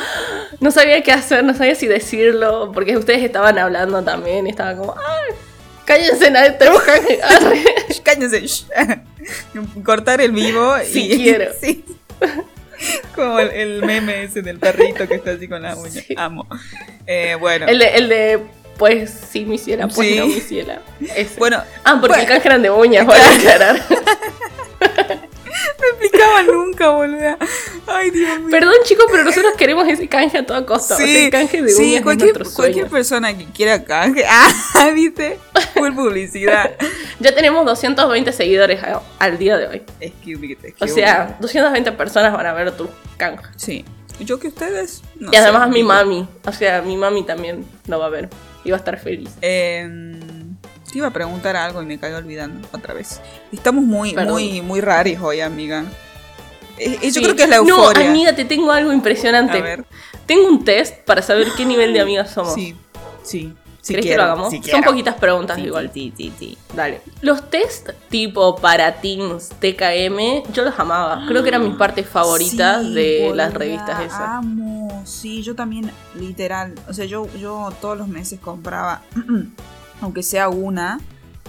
no sabía qué hacer, no sabía si decirlo, porque ustedes estaban hablando también, y estaba como, ay, cállense, nadie. Shh, Cállense. Cortar el vivo. Si y, quiero. Sí. Como el, el meme ese del perrito que está así con las uñas. Sí. Amo. Eh, bueno. El de, el de, pues sí, mi ciela, pues Sí. no, mi ciela. Ese. Bueno, Ah, porque bueno. el canje eran de uñas, voy a aclarar. no explicaba nunca, boluda. Ay, Dios mío. Perdón, chicos, pero nosotros queremos ese canje a toda costa. o sea, el canje de sí, cualquier, cualquier persona que quiera canje. Ah, ¿viste? Full publicidad. Ya tenemos 220 seguidores a- al día de hoy. Es que, es O sea, 220 personas van a ver tu canje. Sí. Yo que ustedes. no y además sé, mi mami. O sea, mi mami también lo va a ver. Y va a estar feliz. Eh, te iba a preguntar algo y me caigo olvidando otra vez. Estamos muy, Perdón. muy, muy raros hoy, amiga. Eh, eh, yo creo que es la No, euforia. amiga, te tengo algo impresionante. A ver. Tengo un test para saber qué nivel de amigas somos. Sí, sí. sí ¿Querés que lo hagamos? Son quiero. poquitas preguntas Sí, igual. sí, sí, sí. Dale. Los test tipo para teens TKM, yo los amaba. Creo que eran mis partes favoritas Sí, de las revistas esas. Amo, sí, yo también, literal. O sea, yo, yo todos los meses compraba, aunque sea una,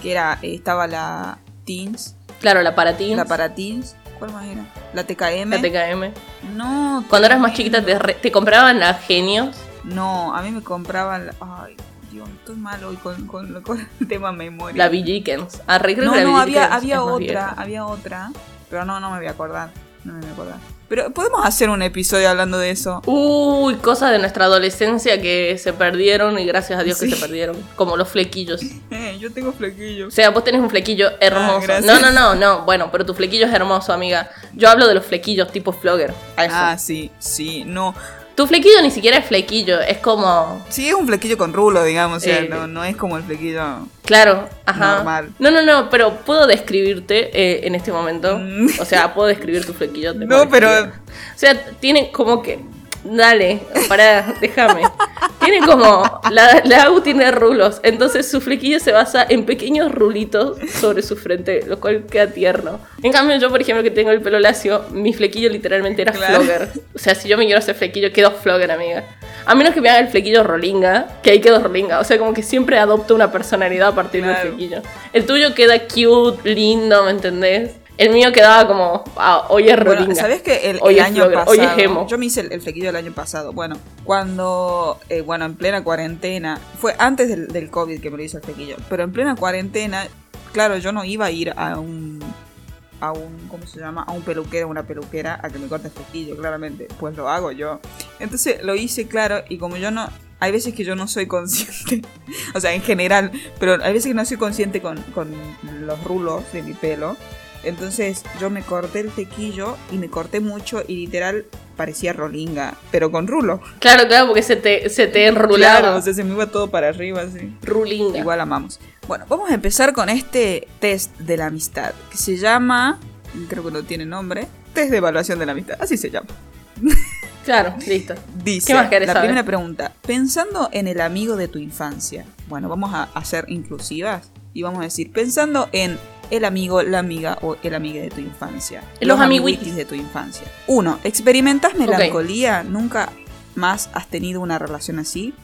que era, eh, estaba la Teens, Claro, la para teens. la para Teens, ¿cuál más era? La TKM. la TKM. No, Cuando eras más chiquita te, re- te compraban las genios. No, a mí me compraban. la- Ay, Dios, estoy mal hoy con, con, con el tema memoria. La Villikens. Ah, no, la no, había, había otra, había otra. Pero no, no me voy a acordar. No me voy a acordar. Pero podemos hacer un episodio hablando de eso. Uy, cosas de nuestra adolescencia que se perdieron y gracias a Dios Sí. que se perdieron. Como los flequillos. Eh, yo tengo O flequillos. sea, vos tenés un flequillo hermoso. Ah, gracias. no, no, no, no. Bueno, pero tu flequillo es hermoso, amiga. Yo hablo de los flequillos tipo flogger. A eso. Ah, sí, sí, no. Tu flequillo ni siquiera es flequillo, es como. Sí, es un flequillo con rulo, digamos. O sea, Eh. no, no es como el flequillo. Claro, ajá. Normal. No, no, no, pero puedo describirte eh, en este momento. Mm. O sea, puedo describir tu flequillo. te No, pero-. O sea, tiene como que. Dale, pará, déjame. Tiene como. La, la Agu tiene rulos, entonces su flequillo se basa en pequeños rulitos sobre su frente, lo cual queda tierno. En cambio, yo, por ejemplo, que tengo el pelo lacio, mi flequillo literalmente era Claro. flogger. O sea, si yo me quiero hacer flequillo, quedo flogger, amiga. A menos que me haga el flequillo rolinga, que ahí quedo rolinga. O sea, como que siempre adopto una personalidad a partir Claro. del flequillo. El tuyo queda cute, lindo, ¿me entendés? El mío quedaba como, ah, hoy es rolinga. Bueno, ¿sabes que el, Hoy el año pasado, hoy es emo. yo me hice el, el flequillo del año pasado, bueno, cuando, eh, bueno, en plena cuarentena, fue antes del, del COVID que me lo hice el flequillo, pero en plena cuarentena, claro, yo no iba a ir a un, a un, ¿cómo se llama? A un peluquero, una peluquera, a que me corte el flequillo, claramente, pues lo hago yo. Entonces lo hice, claro, y como yo no, hay veces que yo no soy consciente, o sea, en general, pero hay veces que no soy consciente con, con los rulos de mi pelo. Entonces yo me corté el tequillo y me corté mucho y literal parecía rolinga, pero con rulo. Claro, claro, porque se te, se te enrulaba. Claro, o sea, se me iba todo para arriba así. Rulinga. Igual amamos. Bueno, vamos a empezar con este test de la amistad, que se llama, creo que no tiene nombre, test de evaluación de la amistad, así se llama. Claro, listo. Dice, ¿Qué más querés la saber? primera pregunta, pensando en el amigo de tu infancia, bueno, vamos a, a ser inclusivas y vamos a decir, pensando en el amigo, la amiga o el amiga de tu infancia. Los amiguitis de tu infancia. Uno, ¿experimentas melancolía? ¿Nunca más has tenido una relación así?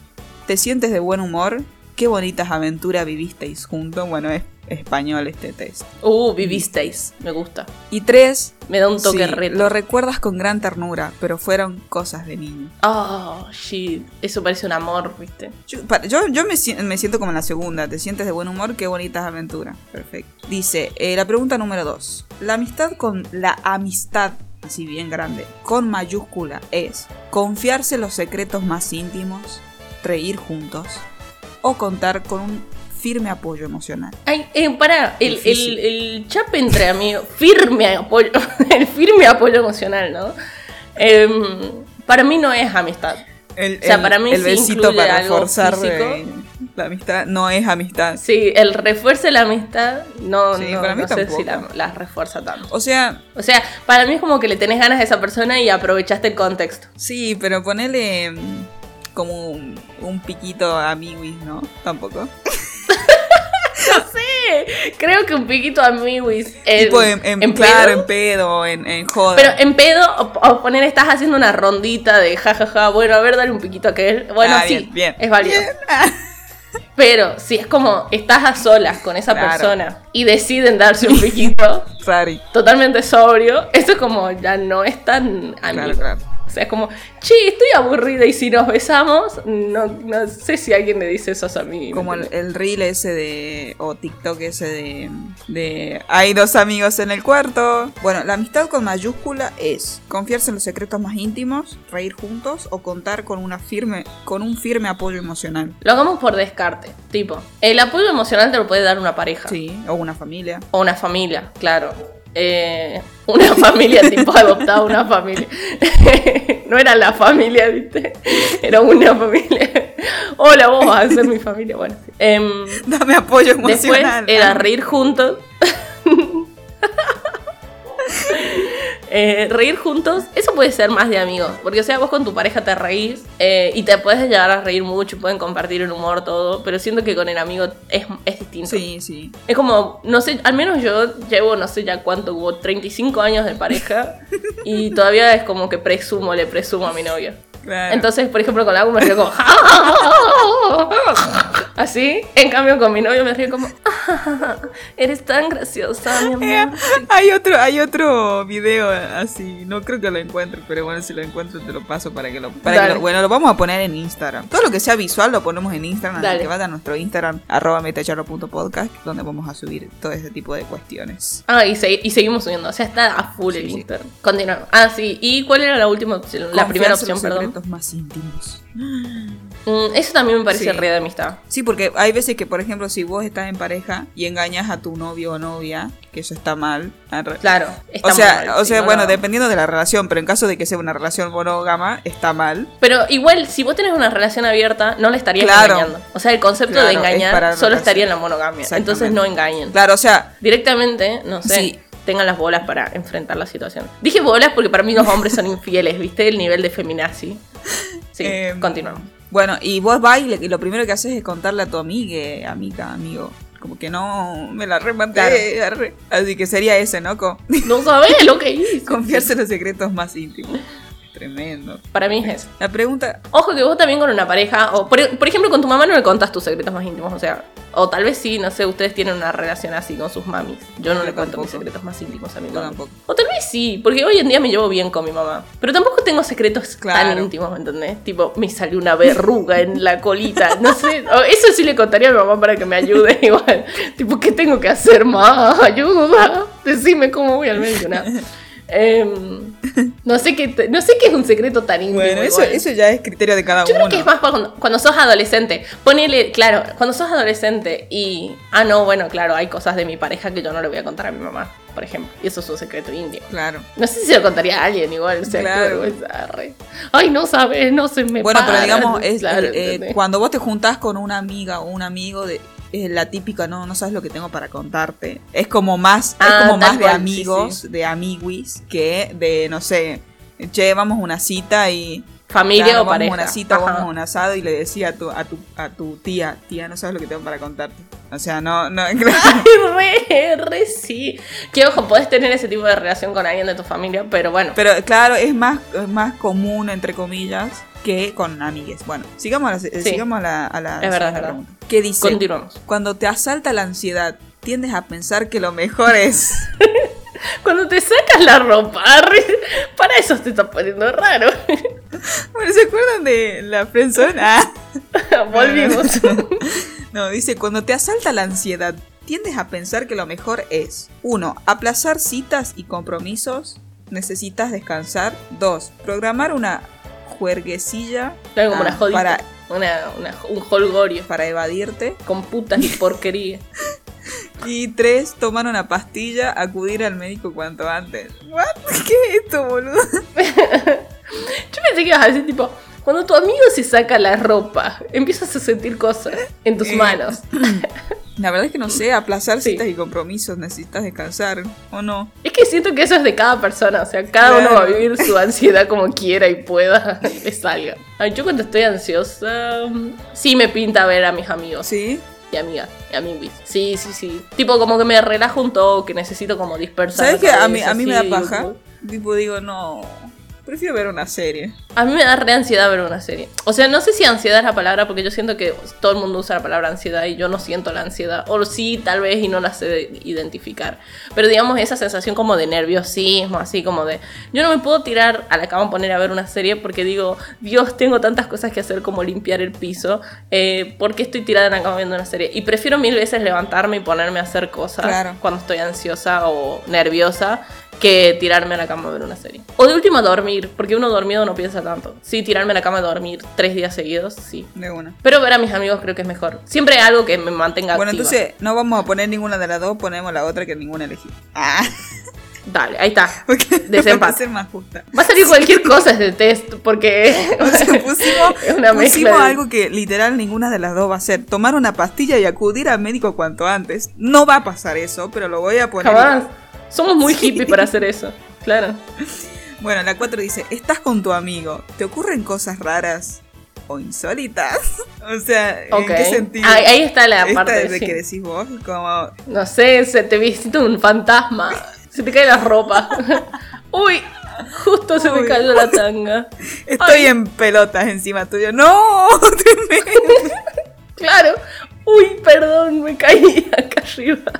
¿Te sientes de buen humor? ¿Qué bonitas aventuras vivisteis juntos? Bueno, es español este test. Uh, vivisteis. Me gusta. Y tres, Me da un toque sí, lo recuerdas con gran ternura, pero fueron cosas de niño. Oh, shit. Eso parece un amor, ¿viste? Yo, yo, yo me, si- me siento como en la segunda. ¿Te sientes de buen humor? Qué bonitas aventuras. Perfecto. Dice, eh, la pregunta número dos. La amistad con la amistad, así bien grande, con mayúscula, es confiarse los secretos más íntimos, reír juntos o contar con un firme apoyo emocional. Ay, eh, pará, el, el, el chape entre amigos, firme apoyo, el firme apoyo emocional, ¿no? Em, para mí no es amistad. El, O sea, el- para mí el sí besito para reforzar la amistad no es amistad. Sí, el refuerce de la amistad no, Sí, no, para mí no sé si la, la refuerza tanto. O sea, O sea, para mí es como que le tenés ganas a esa persona y aprovechaste el contexto. Sí, pero ponele como un, un piquito a amiguis, ¿no? Tampoco. No sé, creo que un piquito amiguis. en- tipo en, en- en claro, pedo. en pedo, en, en joda. Pero en pedo, o, o poner, estás haciendo una rondita de jajaja, bueno, a ver, dale un piquito a aquel. Bueno, Ah, sí, bien, bien. es válido. Pero si es como estás a solas con esa Claro. persona y deciden darse un piquito totalmente sobrio, eso es como ya no es tan amigo. Claro, claro. O sea, es como, che, estoy aburrida y si nos besamos, no, no sé si alguien le dice eso a mí. Como el, el reel ese de. o TikTok ese de. de. Hay dos amigos en el cuarto. Bueno, la amistad con mayúscula es confiarse en los secretos más íntimos, reír juntos o contar con una firme. con un firme apoyo emocional. Lo hagamos por descarte. Tipo, el apoyo emocional te lo puede dar una pareja. Sí, o una familia. O una familia, claro. Eh, una familia tipo adoptada, una familia. no era la familia, ¿viste? Era una familia. Hola, vos vas a ser mi familia. Bueno, sí. Em, Dame apoyo después emocional. era reír juntos. Eh, reír juntos, eso puede ser más de amigos. Porque, o sea, vos con tu pareja te reís eh, y te puedes llegar a reír mucho, pueden compartir el humor, todo. Pero siento que con el amigo es, es distinto. Sí, sí. Es como, no sé, al menos yo llevo, no sé ya cuánto, hubo 35 años de pareja y todavía es como que presumo, le presumo a mi novio. Claro. Entonces, por ejemplo, con algo me río como... Así, en cambio con mi novio me río como... Eres tan graciosa, mi Eh, amor. hay otro, hay otro video así, no creo que lo encuentre, pero bueno, si lo encuentro te lo paso para que lo, para que Dale. lo- bueno, lo vamos a poner en Instagram. Todo lo que sea visual lo ponemos en Instagram, así que vaya a nuestro Instagram, arroba metacharlo.podcast, donde vamos a subir todo ese tipo de cuestiones. Ah, y, se- y seguimos subiendo, o sea, está a full el Sí, sí. Instagram. Continuamos. Ah, sí, ¿y cuál era la última opción? La primera opción, perdón. Secretos más íntimos. Mm, eso también me parece Sí. re de amistad. Sí, porque hay veces que, por ejemplo, si vos estás en pareja y engañas a tu novio o novia, que eso está mal. Claro, está O sea, mal, o sea, no, bueno, no. dependiendo de la relación, pero en caso de que sea una relación monógama, está mal. Pero igual, si vos tenés una relación abierta, no le estarías Claro. engañando. O sea, el concepto Claro, de engañar solo relación. estaría en la monogamia. Entonces no engañen. Claro, o sea, Directamente, no sé, Sí. Tengan las bolas para enfrentar la situación. Dije bolas porque para mí los hombres son infieles, ¿viste? El nivel de feminazi. Sí, Em, continuamos. Bueno, y vos vas y, lo primero que haces es contarle a tu amiga, amiga, amigo. Como que no, me la rematé. Así que sería ese, ¿no? Con- No sabés lo que hice. confiarse en los secretos más íntimos. Tremendo. Para mí es eso. La pregunta, Ojo que vos también con una pareja, o por, por ejemplo con tu mamá no le contás tus secretos más íntimos, o sea, o tal vez sí, no sé, ustedes tienen una relación así con sus mamis. Yo no le cuento tampoco. mis secretos más íntimos a mi mamá. O tal vez sí, porque hoy en día me llevo bien con mi mamá. Pero tampoco tengo secretos tan Claro. íntimos, ¿me entendés? Tipo, me salió una verruga en la colita, no sé. eso sí le contaría a mi mamá para que me ayude igual. Tipo, ¿qué tengo que hacer más? Ayuda. Decime cómo voy al médico, nada. Em, no sé qué no sé qué es un secreto tan íntimo. bueno, eso, eso ya es criterio de cada Yo uno. creo que es más cuando, cuando sos adolescente. Ponele, claro, cuando sos adolescente y. Ah, no, bueno, claro, hay cosas de mi pareja que yo no le voy a contar a mi mamá, por ejemplo. Y eso es un secreto íntimo. Claro. No sé si se lo contaría a alguien igual, o sea, Claro. Ay, no sabes, no se me Bueno, pero digamos, es, Claro, eh, eh, cuando vos te juntás con una amiga o un amigo, de, es la típica, no, no sabes lo que tengo para contarte. Es como más, Ah, es como tal más de sí, amigos, de amiguis, que de, no sé, che, vamos a una cita y... Familia claro, o vamos pareja. a una cita, Ajá. vamos a un asado y le decía a tu, a tu, a tu tía, tía, no sabes lo que tengo para contarte. O sea, no, no. Ay, re, re sí. Que ojo, podés tener ese tipo de relación con alguien de tu familia, pero bueno. Pero claro, es más, es más común, entre comillas, que con amigues. Bueno, sigamos a la, eh, sigamos a la, a la Es verdad, es verdad. ¿Qué dice? Continuamos. Cuando te asalta la ansiedad, tiendes a pensar que lo mejor es. Cuando te sacas la ropa, para eso te está poniendo raro. bueno, ¿se acuerdan de la friendzone? Ah. Volvimos. No, dice, cuando te asalta la ansiedad, tiendes a pensar que lo mejor es 1. Aplazar citas y compromisos. Necesitas descansar. 2. Programar una juerguecilla Claro, como ah, una jodita. para, Una, una- un holgorio para evadirte. con putas y porquería. Y 3. Tomar una pastilla, acudir al médico cuanto antes. ¿What? ¿Qué es esto, boludo? Yo pensé que ibas a decir tipo, cuando tu amigo se saca la ropa, empiezas a sentir cosas en tus Eh, manos. La verdad es que no sé, aplazar Sí. citas y compromisos, necesitas descansar, ¿o no? Es que siento que eso es de cada persona, o sea, cada Claro. uno va a vivir su ansiedad como quiera y pueda le salga. Ay, yo cuando estoy ansiosa, sí me pinta ver a mis amigos. ¿Sí? Y amigas, y amiguis. Sí, sí, sí. Tipo como que me relajo un toque, necesito como dispersar. ¿Sabes qué? A mí, a mí me da paja. como- Tipo, digo, no. Prefiero ver una serie. A mí me da re ansiedad ver una serie. O sea, no sé si ansiedad es la palabra, porque yo siento que todo el mundo usa la palabra ansiedad y yo no siento la ansiedad. O sí, tal vez, y no la sé de- identificar. Pero digamos, esa sensación como de nerviosismo, así como de. Yo no me puedo tirar a la cama a poner a ver una serie porque digo, Dios, tengo tantas cosas que hacer como limpiar el piso. Eh, ¿Por qué estoy tirada en la cama viendo una serie? Y prefiero mil veces levantarme y ponerme a hacer cosas Claro. cuando estoy ansiosa o nerviosa que tirarme a la cama a ver una serie. O de última dormir, porque uno dormido no piensa tanto. Sí, tirarme a la cama a dormir tres días seguidos, sí. De una. Pero ver a mis amigos creo que es mejor. Siempre hay algo que me mantenga Bueno, activa. entonces no vamos a poner ninguna de las dos, ponemos la otra que ninguna elegí. Ah, Dale, ahí está. Desempate. ser más justa. Va a salir cualquier cosa de test, porque... O sea, pusimos, una pusimos de- algo que literal ninguna de las dos va a ser. Tomar una pastilla y acudir al médico cuanto antes. No va a pasar eso, pero lo voy a poner. Jamás. Somos muy hippies para hacer eso. Claro. Bueno, la 4 dice, estás con tu amigo, ¿te ocurren cosas raras o insólitas? o sea, ¿en qué sentido? Ahí, ahí está la Esta parte de sí. que decís vos, como... No sé, se te visita un fantasma. Se te cae la ropa. Uy, justo se me cayó la tanga. Estoy Ay. en pelotas encima tuyo. ¡No! Claro. Uy, perdón, me caí acá arriba.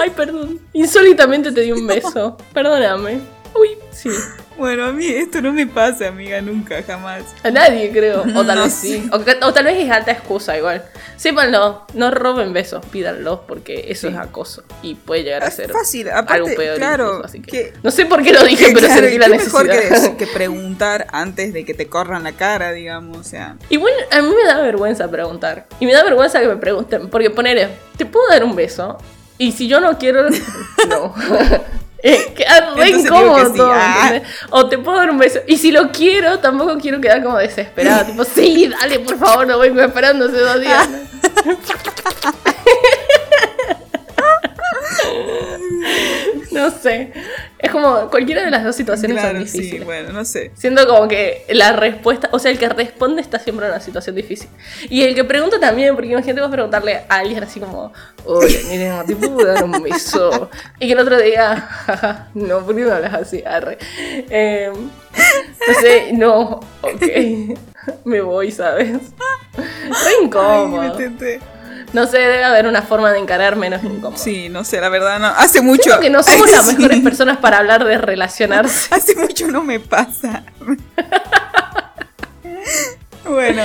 Ay, perdón. Insólitamente te di un beso. Perdóname. Uy, sí. Bueno, a mí esto no me pasa, amiga, nunca, jamás. A nadie, creo. O tal No vez sí. O, tal vez es alta excusa igual. Sépanlo, no roben besos, pídanlos porque eso es acoso. Y puede llegar a ser fácil, aparte, algo peor. claro, incluso, así que- que- No sé por qué lo dije, pero Claro, sentí la necesidad. mejor que, que preguntar antes de que te corran la cara, digamos, o sea... Igual a mí me da vergüenza preguntar. Y me da vergüenza que me pregunten. Porque ponele, ¿te puedo dar un beso? Y si yo no quiero, no. Queda re incómodo sí. Ah. O te puedo dar un beso. Y si lo quiero, tampoco quiero quedar como desesperada. tipo, sí, dale, por favor, lo vengo esperando hace dos días. no sé. Es como cualquiera de las dos situaciones Claro, son sí, difíciles. bueno, no sé. Siento como que la respuesta, o sea, el que responde está siempre en una situación difícil. Y el que pregunta también, porque imagínate vos preguntarle a alguien así como, oye, miren, ¿te puedo dar un beso? Y que el otro diga, jaja, no, ¿por qué me hablas así? Arre. Eh, no sé, no, ok, me voy, ¿sabes? Re incómodo. Ay. No sé, debe haber una forma de encarar menos incómodo. Sí, no sé, la verdad no. Hace mucho. Siento que no somos las Sí. mejores personas para hablar de relacionarse. Hace mucho no me pasa. bueno,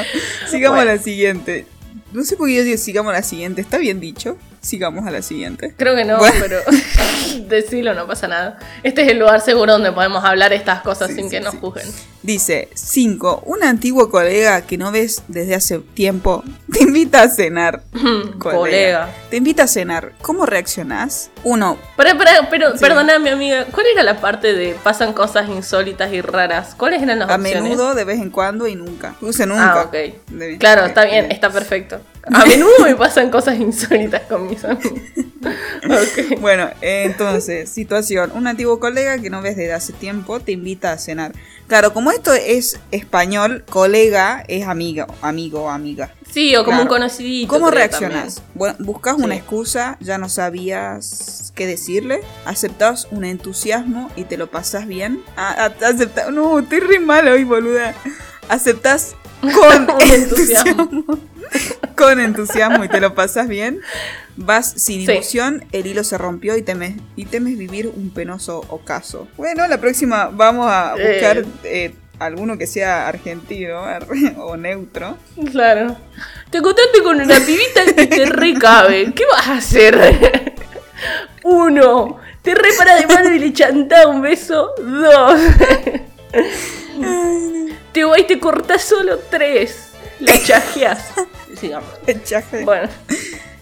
sigamos Bueno. a la siguiente. No sé por qué yo digo sigamos a la siguiente. ¿Está bien dicho? Sigamos a la siguiente. Creo que no, Bueno. pero decilo, no pasa nada. Este es el lugar seguro donde podemos hablar estas cosas Sí, sin sí, que nos sí. juzguen. Dice, 5. Un antiguo colega que no ves desde hace tiempo te invita a cenar. Colega. Te invita a cenar. ¿Cómo reaccionás? 1. Pero, pero, pero Sí. perdóname, amiga, ¿cuál era la parte de pasan cosas insólitas y raras? ¿Cuáles eran las A opciones? menudo, de vez en cuando y nunca. Puse nunca. Ah, ok. Claro, está bien, está perfecto. A menudo me pasan cosas insólitas con mis amigos. Ok. Bueno, entonces, situación. Un antiguo colega que no ves desde hace tiempo te invita a cenar. Claro, como esto es español, colega es amigo, amigo o amiga. Sí, o como Claro. un conocidito. ¿Cómo? Bueno, buscas una excusa, ya no sabías qué decirle, aceptás un entusiasmo y te lo pasás bien. Ah, ah, acepta- no, estoy re mal hoy, boluda. Aceptás con entusiasmo. entusiasmo. con entusiasmo y te lo pasás bien. Vas sin Sí. ilusión, el hilo se rompió y temes, y temes vivir un penoso ocaso. Bueno, la próxima vamos a Eh. buscar eh, alguno que sea argentino o neutro. Claro. Te encontraste con una pibita que te recabe. ¿Qué vas a hacer? Uno. Te repara de mano y le chantá un beso. Dos. Te voy y te cortás solo tres. La chajeás. Sigamos. Chaje. Bueno.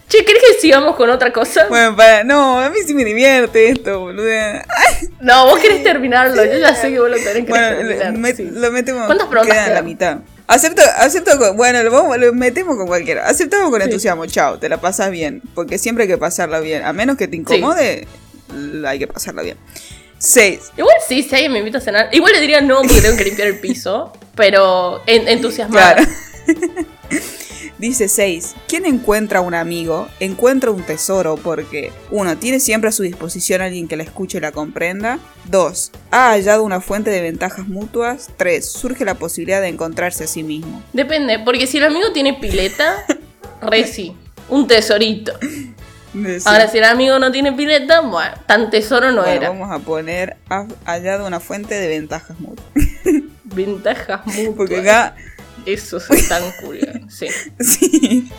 Che, ¿querés que sigamos con otra cosa? Bueno, para, no, a mí sí me divierte esto, boluda. Ay, No, vos querés terminarlo. Yo ya sé que vos lo tenés que bueno, terminar. le- me- sí. lo metemos. ¿Cuántas preguntas quedan a la mitad. Acepto, acepto con, bueno, lo, lo metemos con cualquiera. Aceptamos con Sí. entusiasmo, chao, te la pasas bien. Porque siempre hay que pasarla bien. A menos que te incomode, hay que pasarla bien. 6. Igual sí, si alguien me invita a cenar. Igual le diría no porque tengo que limpiar el piso. Pero en- entusiasmada. Claro. Dice 6. ¿Quién encuentra un amigo? Encuentra un tesoro porque 1. Tiene siempre a su disposición a alguien que la escuche y la comprenda. 2. Ha hallado una fuente de ventajas mutuas. 3. Surge la posibilidad de encontrarse a sí mismo. Depende, porque si el amigo tiene pileta, re sí. Un tesorito. Ahora, si el amigo no tiene pileta, bueno, tan tesoro no bueno, era. Vamos a poner ha hallado una fuente de ventajas mutuas. Ventajas mutuas. Porque acá, Eso es tan cool. Sí. sí.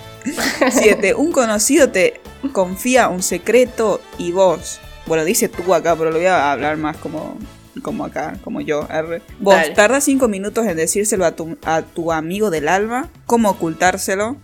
7. Un conocido te confía un secreto y vos. Bueno, dice tú acá, pero lo voy a hablar más como, como acá, como yo. R. Vos tardas 5 minutos en decírselo a tu, a tu amigo del alma. ¿Cómo ocultárselo?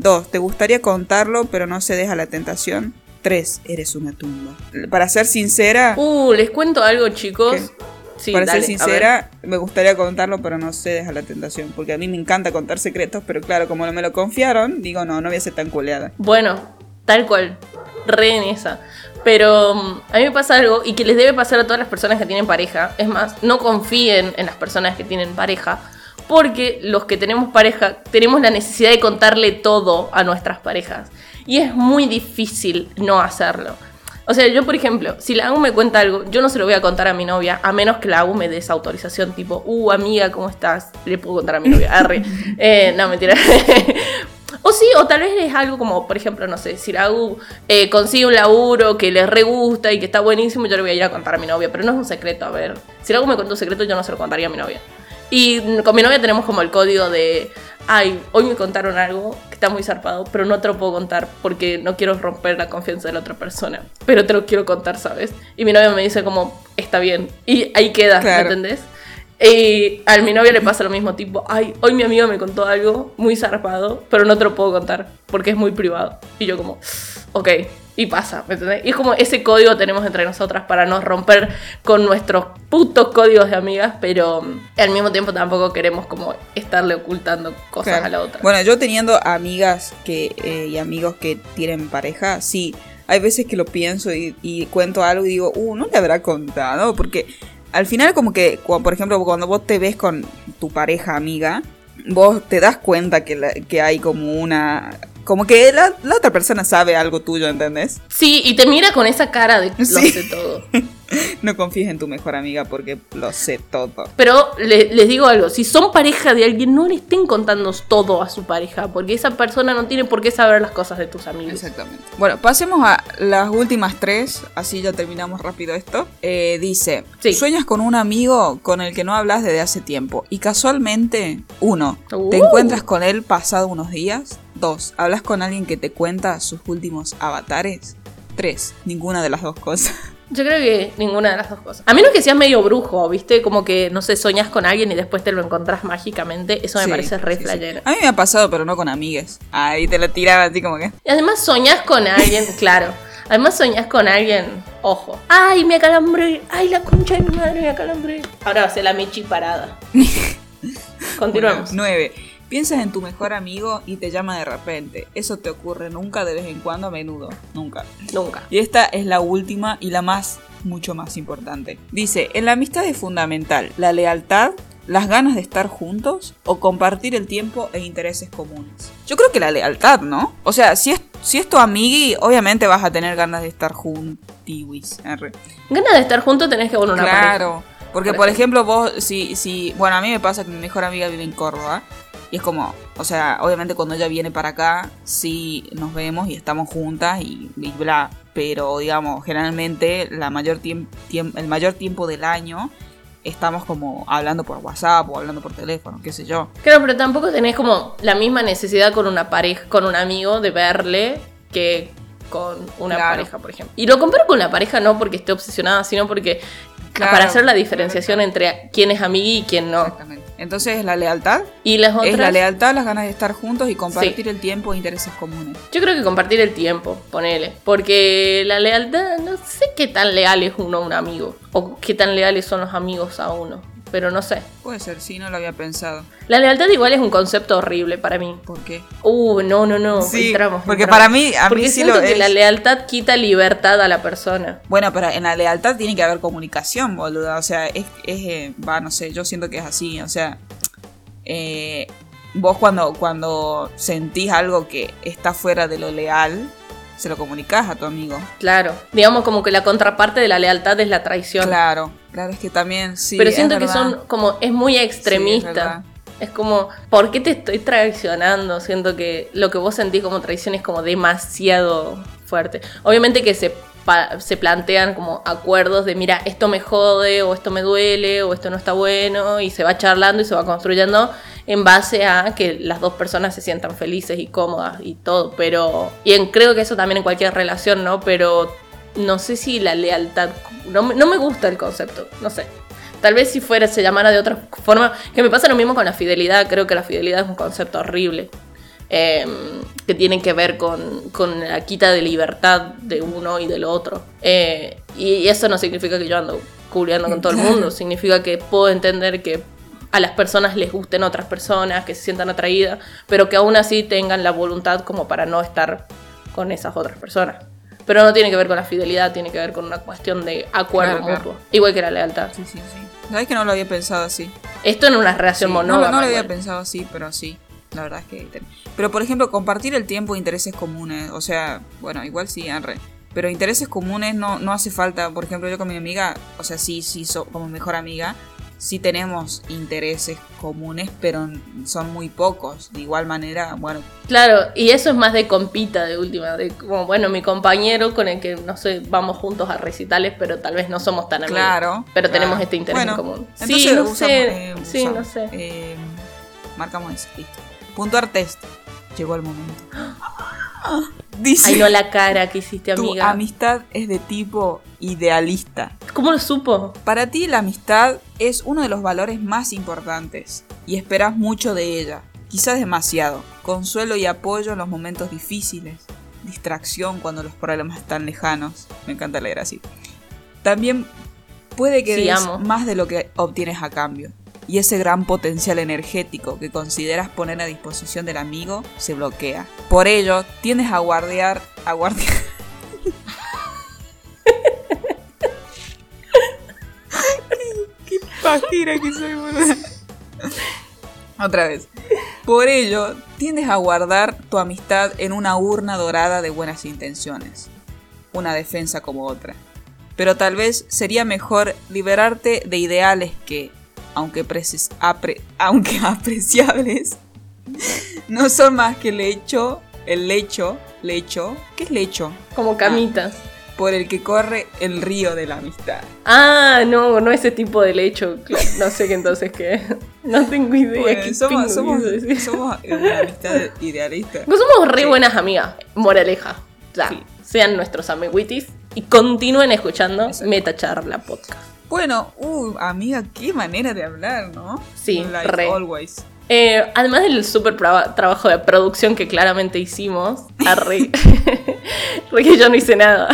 2. Te gustaría contarlo, pero no cedes a la tentación. 3. Eres una tumba. Para ser sincera. Uh, les cuento algo, chicos. Sí, Para dale, ser sincera, me gustaría contarlo, pero no cedes a la tentación. Porque a mí me encanta contar secretos, pero claro, como no me lo confiaron, digo, no, no voy a ser tan culeada. Bueno, tal cual. Re en esa. Pero mm, a mí me pasa algo y que les debe pasar a todas las personas que tienen pareja. Es más, no confíen en las personas que tienen pareja. Porque los que tenemos pareja tenemos la necesidad de contarle todo a nuestras parejas. Y es muy difícil no hacerlo. O sea, yo por ejemplo, si la AU me cuenta algo, yo no se lo voy a contar a mi novia, a menos que la AU me dé esa autorización, tipo, uh, amiga, ¿cómo estás? Le puedo contar a mi novia, arre. Eh, no, mentira. O sí, o tal vez es algo como, por ejemplo, no sé, si la U eh, consigue un laburo que le re gusta y que está buenísimo, yo le voy a ir a contar a mi novia, pero no es un secreto, a ver. Si la U me cuenta un secreto, yo no se lo contaría a mi novia. Y con mi novia tenemos como el código de, ay, hoy me contaron algo que está muy zarpado, pero no te lo puedo contar porque no quiero romper la confianza de la otra persona, pero te lo quiero contar, ¿sabes? Y mi novia me dice como, está bien. Y ahí queda, ¿me Claro. entendés? Y a mi novia le pasa lo mismo, tipo, ay, hoy mi amigo me contó algo muy zarpado, pero no te lo puedo contar porque es muy privado. Y yo como, ok, y pasa, ¿me entendés? Y es como ese código tenemos entre nosotras para no romper con nuestros putos códigos de amigas, pero mm, al mismo tiempo tampoco queremos como estarle ocultando cosas Claro. a la otra. Bueno, yo teniendo amigas que, eh, y amigos que tienen pareja, sí. hay veces que lo pienso y, y cuento algo y digo, uh, no le habrá contado, porque al final como que, por ejemplo, cuando vos te ves con tu pareja amiga, vos te das cuenta que, la- que hay como una... Como que la, la otra persona sabe algo tuyo, ¿entendés? Sí, y te mira con esa cara de lo Sí. sé todo. No confíes en tu mejor amiga porque lo sé todo. Pero le- les digo algo, si son pareja de alguien, no le estén contando todo a su pareja, porque esa persona no tiene por qué saber las cosas de tus amigos. Exactamente. Bueno, pasemos a las últimas tres, así ya terminamos rápido esto. Eh, dice, Sí. sueñas con un amigo con el que no hablas desde hace tiempo y casualmente, uno, te Uh. encuentras con él pasado unos días. Dos, hablas con alguien que te cuenta sus últimos avatares. Tres, ninguna de las dos cosas. Yo creo que ninguna de las dos cosas. A menos que seas medio brujo, ¿viste? Como que, no sé, soñás con alguien y después te lo encontrás mágicamente. Eso me Sí, parece re sí. A mí me ha pasado, pero no con amigues. Ahí te lo tiraba así como que... Y además soñás con alguien, claro. Además soñás con alguien, ojo. ¡Ay, me acalambré! ¡Ay, la concha de mi madre, me acalambré! Ahora va a ser la Michi parada. Continuamos. Bueno, 9. Piensas en tu mejor amigo y te llama de repente. Eso te ocurre nunca, de vez en cuando, a menudo. Nunca. Nunca. Y esta es la última y la más, mucho más importante. Dice, en la amistad es fundamental la lealtad, las ganas de estar juntos o compartir el tiempo e intereses comunes. Yo creo que la lealtad, ¿no? O sea, si es, si es tu amigui, obviamente vas a tener ganas de estar juntiwis. Ganas de estar juntos tenés que volver una pareja. Claro. Porque, Por por ejemplo, vos, si, si. Bueno, a mí me pasa que mi mejor amiga vive en Córdoba. Y es como, o sea, obviamente cuando ella viene para acá, sí nos vemos y estamos juntas y, y bla. Pero, digamos, generalmente la mayor el mayor tiempo del año estamos como hablando por WhatsApp o hablando por teléfono, qué sé yo. Claro, pero tampoco tenés como la misma necesidad con una pareja, con un amigo de verle que con una Claro. pareja, por ejemplo. Y lo comparo con la pareja no porque esté obsesionada, sino porque Claro. para hacer la diferenciación entre quién es amigo y quién no. Exactamente. Entonces, la lealtad Y las otras, es la lealtad, las ganas de estar juntos y compartir el tiempo e intereses comunes. yo creo que compartir el tiempo, ponele. Porque la lealtad, no sé qué tan leal es uno a un amigo. O qué tan leales son los amigos a uno. Pero no sé. Puede ser, sí, no lo había pensado. La lealtad igual es un concepto horrible para mí. ¿Por qué? Uh, no, no, no. Sí, entramos, porque entramos. para mí- a mí porque sí siento lo que es. la lealtad quita libertad a la persona. Bueno, pero en la lealtad tiene que haber comunicación, boluda. O sea, es, es eh, va, no sé, yo siento que es así. O sea, eh, vos cuando, cuando sentís algo que está fuera de lo leal, se lo comunicás a tu amigo. Claro. Digamos como que la contraparte de la lealtad es la traición. Claro, claro, es que también sí. Pero es siento que verdad. son como, es muy Sí, es extremista. es como, ¿por qué te estoy traicionando? Siento que lo que vos sentís como traición es como demasiado fuerte. Obviamente que se, se plantean como acuerdos de, mira, esto me jode, o esto me duele, o esto no está bueno, y se va charlando y se va construyendo en base a que las dos personas se sientan felices y cómodas y todo. Pero, y creo que eso también en cualquier relación, ¿no? Pero no sé si la lealtad, no, no me gusta el concepto, no sé. Tal vez si fuera, se llamara de otra forma. Que me pasa lo mismo con la fidelidad. Creo que la fidelidad es un concepto horrible. Eh, que tiene que ver con, con la quita de libertad de uno y del otro. Eh, y eso no significa que yo ando cubriendo con todo el mundo. Significa que puedo entender que a las personas les gusten otras personas, que se sientan atraídas, pero que aún así tengan la voluntad como para no estar con esas otras personas. Pero no tiene que ver con la fidelidad, tiene que ver con una cuestión de acuerdo Claro, claro. mutuo. Igual que la lealtad. Sí, sí, sí. ¿Sabes que no lo había pensado así? Esto en una relación Sí, no, monógama. no lo había igual. pensado así, pero sí. La verdad es que. Pero por ejemplo, compartir el tiempo e intereses comunes. O sea, bueno, igual sí, arre. Pero intereses comunes no, no hace falta. Por ejemplo, yo con mi amiga, o sea, sí, sí, so- como mejor amiga, sí tenemos intereses comunes, pero son muy pocos. De igual manera, bueno, Claro, y eso es más de compita de última, de como, bueno, mi compañero con el que, no sé, vamos juntos a recitales, pero tal vez no somos tan amigos. claro. Pero claro. tenemos este interés Bueno, en común. Entonces sí, no usamos, sé. eh, sí, usamos, no sé. eh, marcamos eso, listo. Puntuar test. Llegó el momento. Dice. Ay, no la cara que hiciste, Tu amiga. amistad es de tipo idealista. ¿Cómo lo supo? Para ti la amistad es uno de los valores más importantes y esperas mucho de ella, quizás demasiado. Consuelo y apoyo en los momentos difíciles, distracción cuando los problemas están lejanos. Me encanta leer así. También puede que Sí, des amo. más de lo que obtienes a cambio y ese gran potencial energético que consideras poner a disposición del amigo se bloquea. Por ello, tienes a guardear, a guardiar. qué pajera que soy, boludo. Otra vez. Por ello, tiendes a guardar tu amistad en una urna dorada de buenas intenciones. Una defensa como otra. Pero tal vez sería mejor liberarte de ideales que, aunque, apre- aunque apreciables, no son más que el lecho, el lecho, lecho, ¿qué es lecho? Como camitas. Por el que corre el río de la amistad. Ah, no, no ese tipo de lecho. No sé qué entonces qué. No tengo idea. Bueno, qué somos, somos, somos una amistad idealista. Pues somos re Sí. buenas amigas. Moraleja. Sea, Sí. sean nuestros amiguitis y continúen escuchando Exacto. Metacharla Podcast. Bueno, uh, amiga, qué manera de hablar, ¿no? Sí, like re. always. Eh, además del súper traba- trabajo de producción que claramente hicimos, arre, re que yo no hice nada,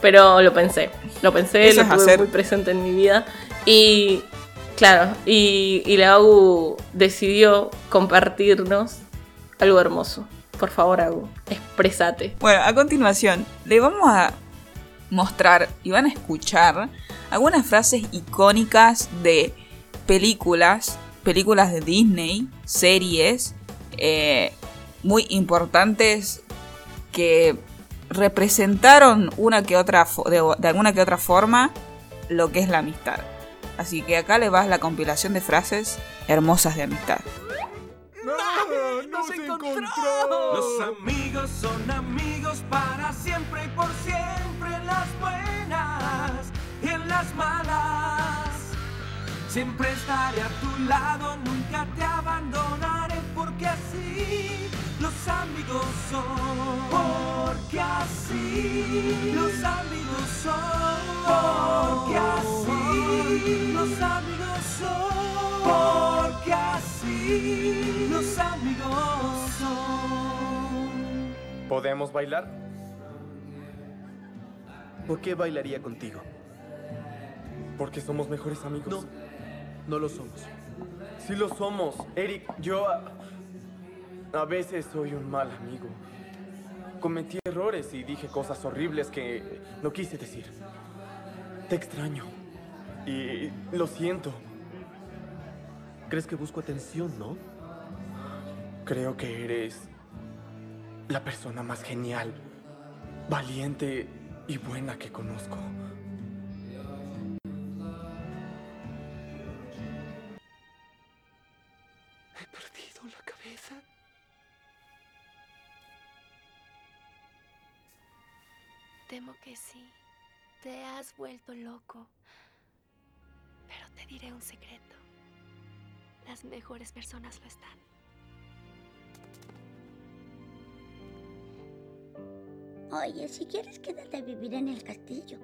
pero lo pensé, lo pensé, Eso lo tuve hacer. muy presente en mi vida y claro, y, y la AU decidió compartirnos algo hermoso. Por favor, AU, expresate. Bueno, a continuación, le vamos a mostrar y van a escuchar algunas frases icónicas de películas, películas de Disney, series, eh, muy importantes que representaron una que otra de, de alguna que otra forma lo que es la amistad. Así que acá le vas la compilación de frases hermosas de amistad. ¡Nos encontró! Los amigos son amigos para siempre y por siempre las buenas y en las malas. Siempre estaré a tu lado, nunca te abandonaré porque así los amigos son. Porque así los amigos son. Porque así los amigos son. Porque así los amigos son. ¿Podemos bailar? ¿Por qué bailaría contigo? Porque somos mejores amigos. No, no lo somos. Sí lo somos. Eric, yo a, a veces soy un mal amigo. Cometí errores y dije cosas horribles que no quise decir. Te extraño. Y lo siento. ¿Crees que busco atención, no? Creo que eres la persona más genial, valiente y buena que conozco. He perdido la cabeza. Temo que sí. Te has vuelto loco. Pero te diré un secreto. Las mejores personas lo están. Oye, si quieres quédate a vivir en el castillo.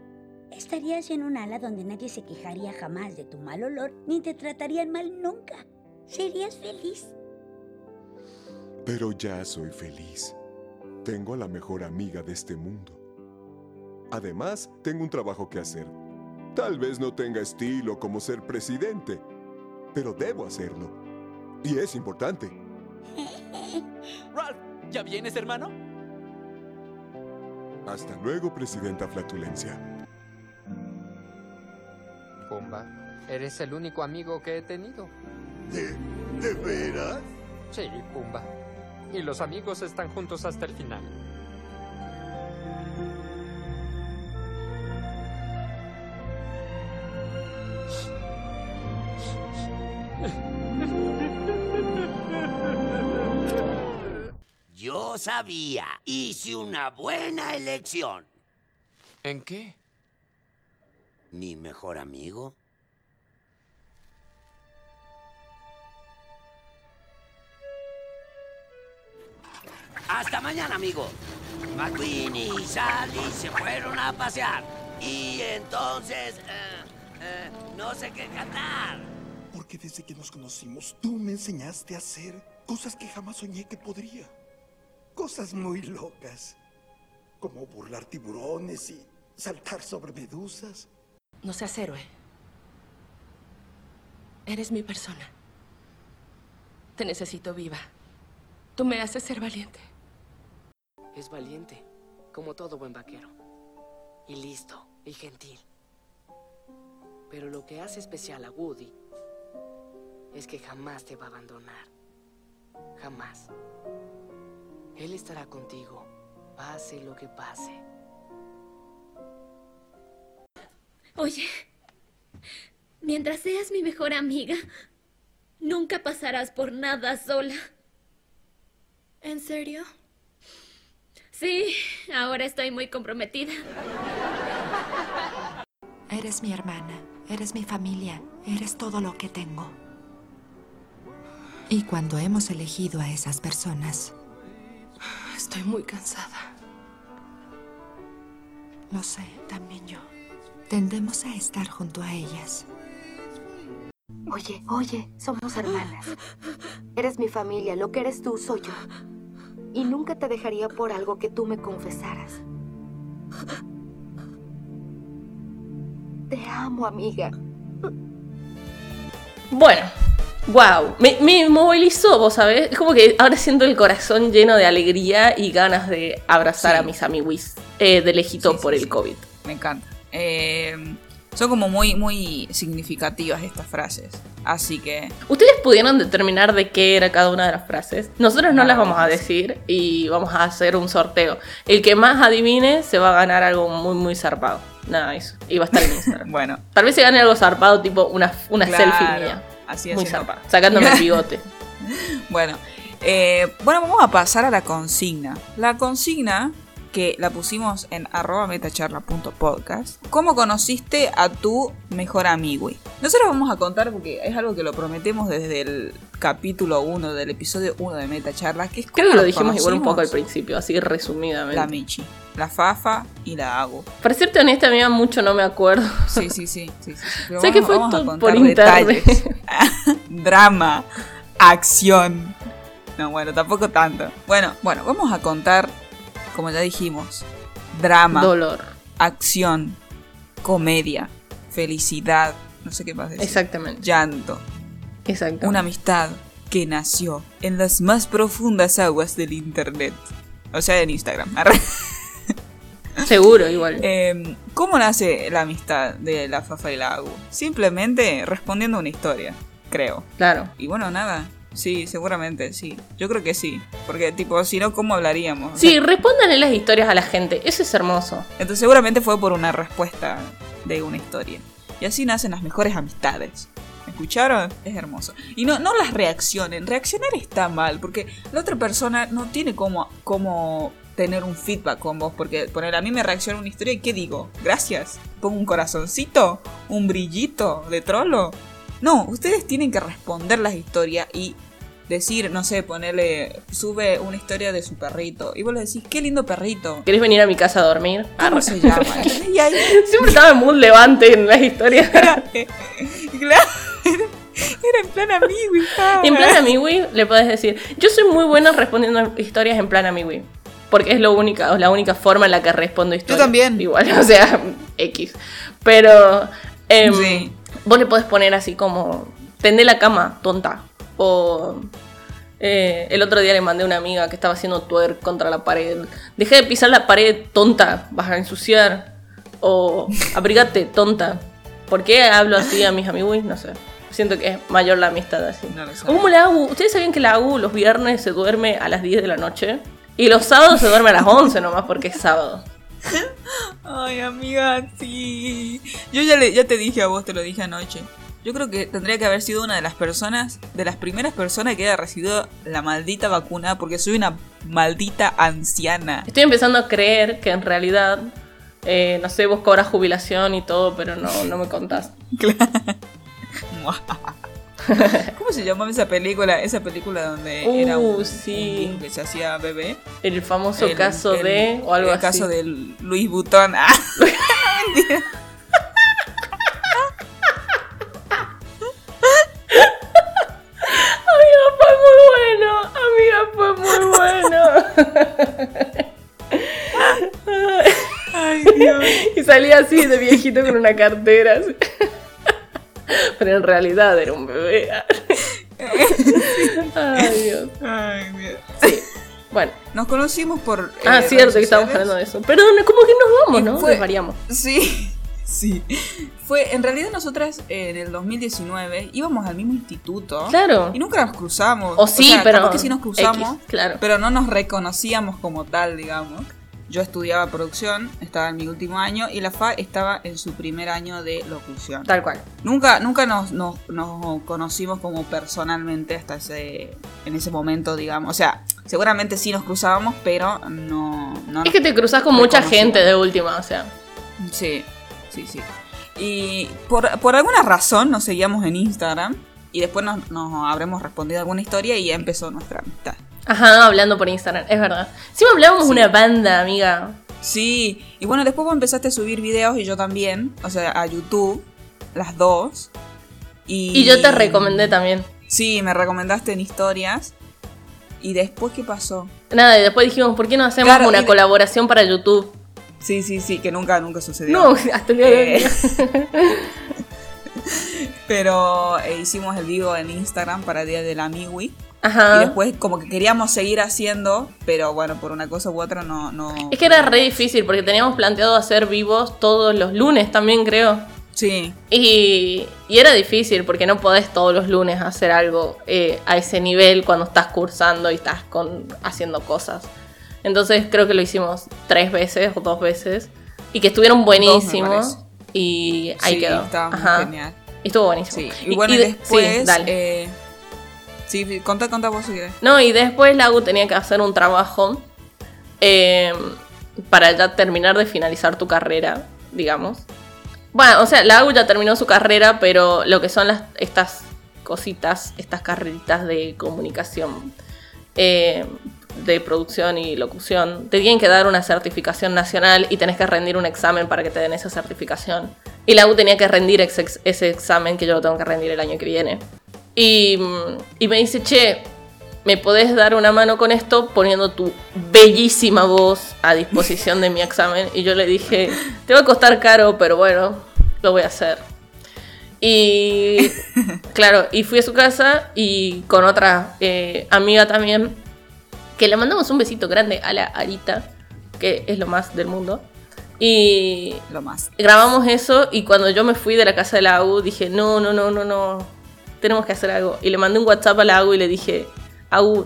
Estarías en un ala donde nadie se quejaría jamás de tu mal olor ni te tratarían mal nunca. Serías feliz. Pero ya soy feliz. Tengo a la mejor amiga de este mundo. Además, tengo un trabajo que hacer. Tal vez no tenga estilo como ser presidente, pero debo hacerlo. Y es importante. Ralph, ¿ya vienes, hermano? Hasta luego, Presidenta Flatulencia. Pumba, eres el único amigo que he tenido. ¿De, de veras? Sí, Pumba. Y los amigos están juntos hasta el final. Sabía. Hice una buena elección. ¿En qué? Mi mejor amigo. Hasta mañana, amigo. McQueen y Sally se fueron a pasear. Y entonces... eh, eh, no sé qué cantar. Porque desde que nos conocimos, tú me enseñaste a hacer cosas que jamás soñé que podría. Cosas muy locas. Como burlar tiburones y saltar sobre medusas. No seas héroe. Eres mi persona. Te necesito viva. Tú me haces ser valiente. Es valiente, como todo buen vaquero. Y listo, y gentil. Pero lo que hace especial a Woody es que jamás te va a abandonar. Jamás. Él estará contigo, pase lo que pase. Oye, mientras seas mi mejor amiga, nunca pasarás por nada sola. ¿En serio? Sí, ahora estoy muy comprometida. Eres mi hermana, eres mi familia, eres todo lo que tengo. Y cuando hemos elegido a esas personas, Estoy muy cansada. lo sé, también yo, tendemos a estar junto a ellas. Oye, oye, somos hermanas. Eres mi familia, lo que eres tú soy yo. Y nunca te dejaría por algo que tú me confesaras. Te amo, amiga. Bueno, wow, me, me movilizó, vos sabés. Es como que ahora siento el corazón lleno de alegría y ganas de abrazar Sí. a mis amiguis eh, de lejito Sí, sí, por el COVID. Me encanta. Eh, son como muy, muy significativas estas frases. Así que. ¿Ustedes pudieron determinar de qué era cada una de las frases? Nosotros no No, las vamos a decir y vamos a hacer un sorteo. El que más adivine se va a ganar algo muy, muy zarpado. Nada, eso. Y va a estar en Instagram. bueno. Tal vez se gane algo zarpado, tipo una, una Claro, selfie mía. Así Muy haciendo- zarpada. Sacándome el bigote. Bueno, eh, bueno, vamos a pasar a la consigna. La consigna que la pusimos en arroba metacharla.podcast. ¿Cómo conociste a tu mejor amigo? Nosotros vamos a contar porque es algo que lo prometemos desde el capítulo 1 del episodio 1 de Metacharla, que es Creo que lo dijimos igual un poco al principio, así resumidamente. La Michi, la Fafa y la Agu. Para serte honesta, mía mucho no me acuerdo. Sí, sí, sí. sí, sí, que fue a todo por internet. detalles. Drama, acción. No, bueno, tampoco tanto. Bueno, bueno, vamos a contar, como ya dijimos, drama, Dolor. acción, comedia, felicidad, no sé qué más decir. Exactamente. Llanto. Exacto. Una amistad que nació en las más profundas aguas del internet. O sea, en Instagram. Seguro, igual. Eh, ¿Cómo nace la amistad de la Fafa y la Agu? Simplemente respondiendo a una historia, creo. Claro. Y bueno, nada. Sí, seguramente, sí. Yo creo que sí. Porque, tipo, si no, ¿cómo hablaríamos? Sí, respóndanle las historias a la gente. Eso es hermoso. entonces, seguramente fue por una respuesta de una historia. Y así nacen las mejores amistades. ¿Me ¿Escucharon? Es hermoso. Y no, no las reaccionen. Reaccionar está mal. Porque la otra persona no tiene como, como tener un feedback con vos. Porque poner a mí me reacciona una historia y ¿qué digo? Gracias. Pongo un corazoncito, un brillito de trolo. No, ustedes tienen que responder las historias y decir, no sé, ponerle, sube una historia de su perrito. Y vos le decís, qué lindo perrito. ¿Querés venir a mi casa a dormir? ¿Cómo se llama? ¿Entendés? Y ahí, Siempre estaba en mood levante en las historias. claro, era en plan tal. En plan amigui le podés decir, yo soy muy buena respondiendo historias en plan amigui. Porque es lo única, la única forma en la que respondo historias. también. Igual, o sea, X. Pero em, Sí. Vos le podés poner así como, tendé la cama, tonta. O eh, el otro día le mandé a una amiga que estaba haciendo twerk contra la pared. Dejé de pisar la pared, tonta, vas a ensuciar. O abrigate, tonta. ¿Por qué hablo así a mis amigos? No sé. Siento que es mayor la amistad así. No. ¿Cómo la AGU? ¿Ustedes sabían que la AGU los viernes se duerme a las 10 de la noche? Y los sábados se duerme a las 11 nomás porque es sábado. Ay, amiga, sí. Yo ya, le, ya te dije a vos, te lo dije anoche. Yo creo que tendría que haber sido una de las personas, de las primeras personas que haya recibido la maldita vacuna, porque soy una maldita anciana. Estoy empezando a creer que en realidad, eh, no sé, vos cobras jubilación y todo, pero no, no me contás. ¿Cómo se llamaba esa película? Esa película donde Uh, era un, sí. un que se hacía bebé. El famoso El- caso el- de, o algo el así. caso de Luis Butón. Ah. Amiga, fue muy bueno. Amiga, fue muy bueno. Ay, Dios. Y salía así de viejito con una cartera. así. Pero en realidad era un bebé. Ay, Dios. Ay, Dios. Sí. Bueno. Nos conocimos por. Ah, eh, cierto redes que estábamos hablando de eso. Perdón, como que nos vamos, Y ¿no? fue- Desvariamos. Sí. Sí. Fue, en realidad nosotras eh, en el 2019 íbamos al mismo instituto. Claro. Y nunca nos cruzamos. O sí, sea, pero que sí nos cruzamos. X, claro. Pero no nos reconocíamos como tal, digamos. Yo estudiaba producción, estaba en mi último año y la FA estaba en su primer año de locución. Tal cual. Nunca, nunca nos, nos, nos conocimos como personalmente hasta ese, en ese momento, digamos. O sea, seguramente sí nos cruzábamos, pero no... no Es que te cruzas con mucha gente de última, o sea. Sí, sí, sí. Y por, por alguna razón nos seguíamos en Instagram y después nos, nos habremos respondido alguna historia y ya empezó nuestra amistad. Ajá, hablando por Instagram, es verdad. Sí, hablábamos una banda, amiga. Sí, y bueno, después vos empezaste a subir videos y yo también, o sea, a YouTube, las dos. Y, Y yo te recomendé también. Sí, me recomendaste en historias. ¿Y después qué pasó? Nada, y después dijimos, ¿por qué no hacemos Claro, una de- colaboración para YouTube? Sí, sí, sí, que nunca, nunca sucedió. No, hasta el día de hoy. Eh, Pero eh, hicimos el vivo en Instagram para el Día del Amigui. Ajá. Y después como que queríamos seguir haciendo, pero bueno, por una cosa u otra no... no Es que era re difícil porque teníamos planteado hacer vivos todos los lunes también, creo. Sí. Y, y era difícil porque no podés todos los lunes hacer algo eh, a ese nivel cuando estás cursando y estás con, haciendo cosas. Entonces creo que lo hicimos tres veces o dos veces y que estuvieron buenísimos. Y ahí Sí, quedó. estaba Ajá. genial. Y estuvo buenísimo. Sí, y bueno, y después... sí, dale. eh, vos. No, y después Lagu tenía que hacer un trabajo eh, para ya terminar de finalizar tu carrera, digamos. Bueno, o sea, Lagu ya terminó su carrera, pero lo que son las, estas cositas, estas carreritas de comunicación, eh, de producción y locución, te tienen que dar una certificación nacional y tenés que rendir un examen para que te den esa certificación. Y Lagu tenía que rendir ese examen que yo lo tengo que rendir el año que viene. Y, y me dice, che, ¿me podés dar una mano con esto poniendo tu bellísima voz a disposición de mi examen? Y yo le dije, te va a costar caro, pero bueno, lo voy a hacer. Y claro, y fui a su casa y con otra eh, amiga también, que le mandamos un besito grande a la Arita, que es lo más del mundo. Y Lo más. grabamos eso y cuando yo me fui de la casa de la AU dije, no, no, no, no, no, tenemos que hacer algo. Y le mandé un WhatsApp a la AU y le dije, AU,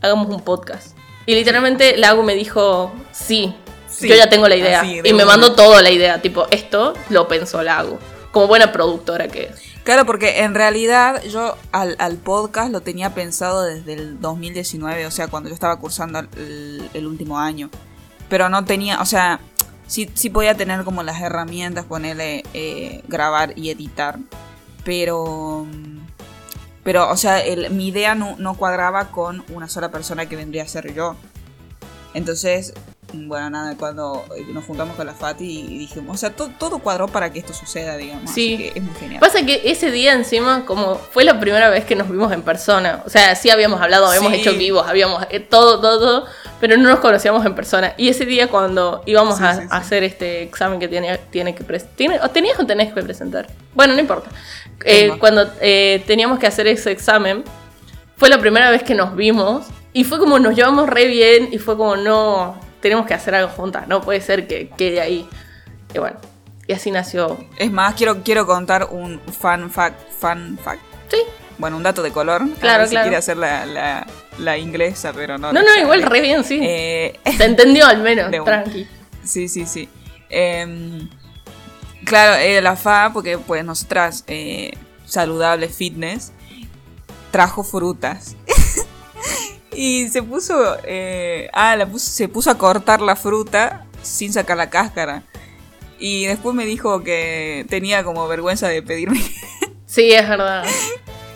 hagamos un podcast. Y literalmente la AU me dijo, sí, Sí, yo ya tengo la idea. así, Y me mandó toda la idea, tipo, esto lo pensó la AU, como buena productora que es. Claro, porque en realidad yo al, al podcast lo tenía pensado desde el 2019, o sea, cuando yo estaba cursando el, el último año. Pero no tenía, o sea, sí, sí podía tener como las herramientas, ponerle, eh, grabar y editar. Pero, pero o sea, el- mi idea no, no cuadraba con una sola persona que vendría a ser yo. Entonces, bueno, nada, cuando nos juntamos con la Fati y dijimos, o sea, to- todo cuadró para que esto suceda, digamos. Sí. Así que es muy genial. Pasa que ese día encima, como fue la primera vez que nos vimos en persona, o sea, sí habíamos hablado, habíamos Sí. hecho vivos, habíamos eh, todo, todo, todo, pero no nos conocíamos en persona. Y ese día cuando íbamos Sí, a, sí, hacer este examen que tenía, tiene que tiene, tenías o tenés que presentar. Bueno, no importa. Eh, cuando eh, teníamos que hacer ese examen, fue la primera vez que nos vimos y fue como nos llevamos re bien y fue como no, tenemos que hacer algo juntas, no puede ser que quede ahí. Y bueno, y así nació. Es más, quiero, quiero contar un fan fact. Fan fact. Sí. Bueno, un dato de color. A Claro, ver si claro. quiere hacer la, la, la inglesa, pero no. No, no, sale. igual re bien, sí. Eh, Se entendió al menos, tranqui. Sí, sí, sí. Em, claro, eh, la FA, porque pues nosotras, eh, saludable fitness, trajo frutas. y se puso, eh, ah, la puso- se puso a cortar la fruta sin sacar la cáscara. Y después me dijo que tenía como vergüenza de pedirme Sí, es verdad.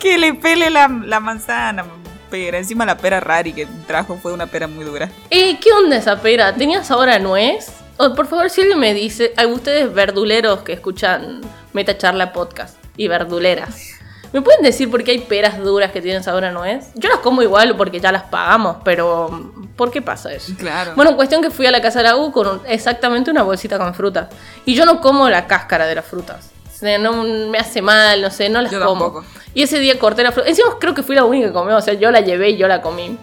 que le pele la, la manzana, pera. Encima la pera rari que trajo fue una pera muy dura. Eh, ¿Qué onda esa pera? ¿Tenía sabor a nuez? O, por favor, si alguien me dice, hay ustedes verduleros que escuchan Meta Charla Podcast y verduleras, ¿me pueden decir por qué hay peras duras que tienen sabor a nuez? Yo las como igual porque ya las pagamos, pero ¿por qué pasa eso? Claro. Bueno, cuestión que fui a la casa de la U con exactamente una bolsita con frutas. Y yo no como la cáscara de las frutas. No me hace mal, no sé, no las Yo como. tampoco. Y ese día corté la fruta. Encima creo que fui la única que comió, o sea, yo la llevé y yo la comí.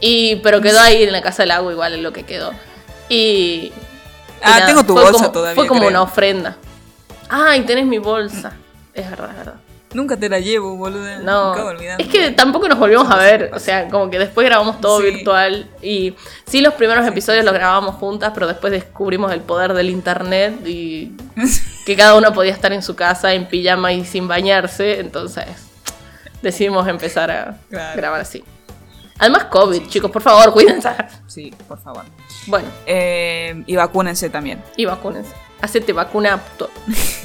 Y, pero quedó ahí en la casa del agua igual es lo que quedó. Y. Ah, tengo tu fue bolsa como- todavía, Fue como creo. una ofrenda. Ay, tenés mi bolsa. Es verdad, es verdad. Nunca te la llevo, boludo. No, Nunca es que tampoco nos volvimos a ver, o sea, como que después grabamos todo Sí. virtual y sí los primeros episodios los grabábamos juntas, pero después descubrimos el poder del internet y que cada uno podía estar en su casa en pijama y sin bañarse, entonces decidimos empezar a Claro. grabar así. Además COVID, chicos, por favor, cuídense. Sí, por favor. Bueno, Eh, y vacúnense también. y vacúnense. Hacete vacuna.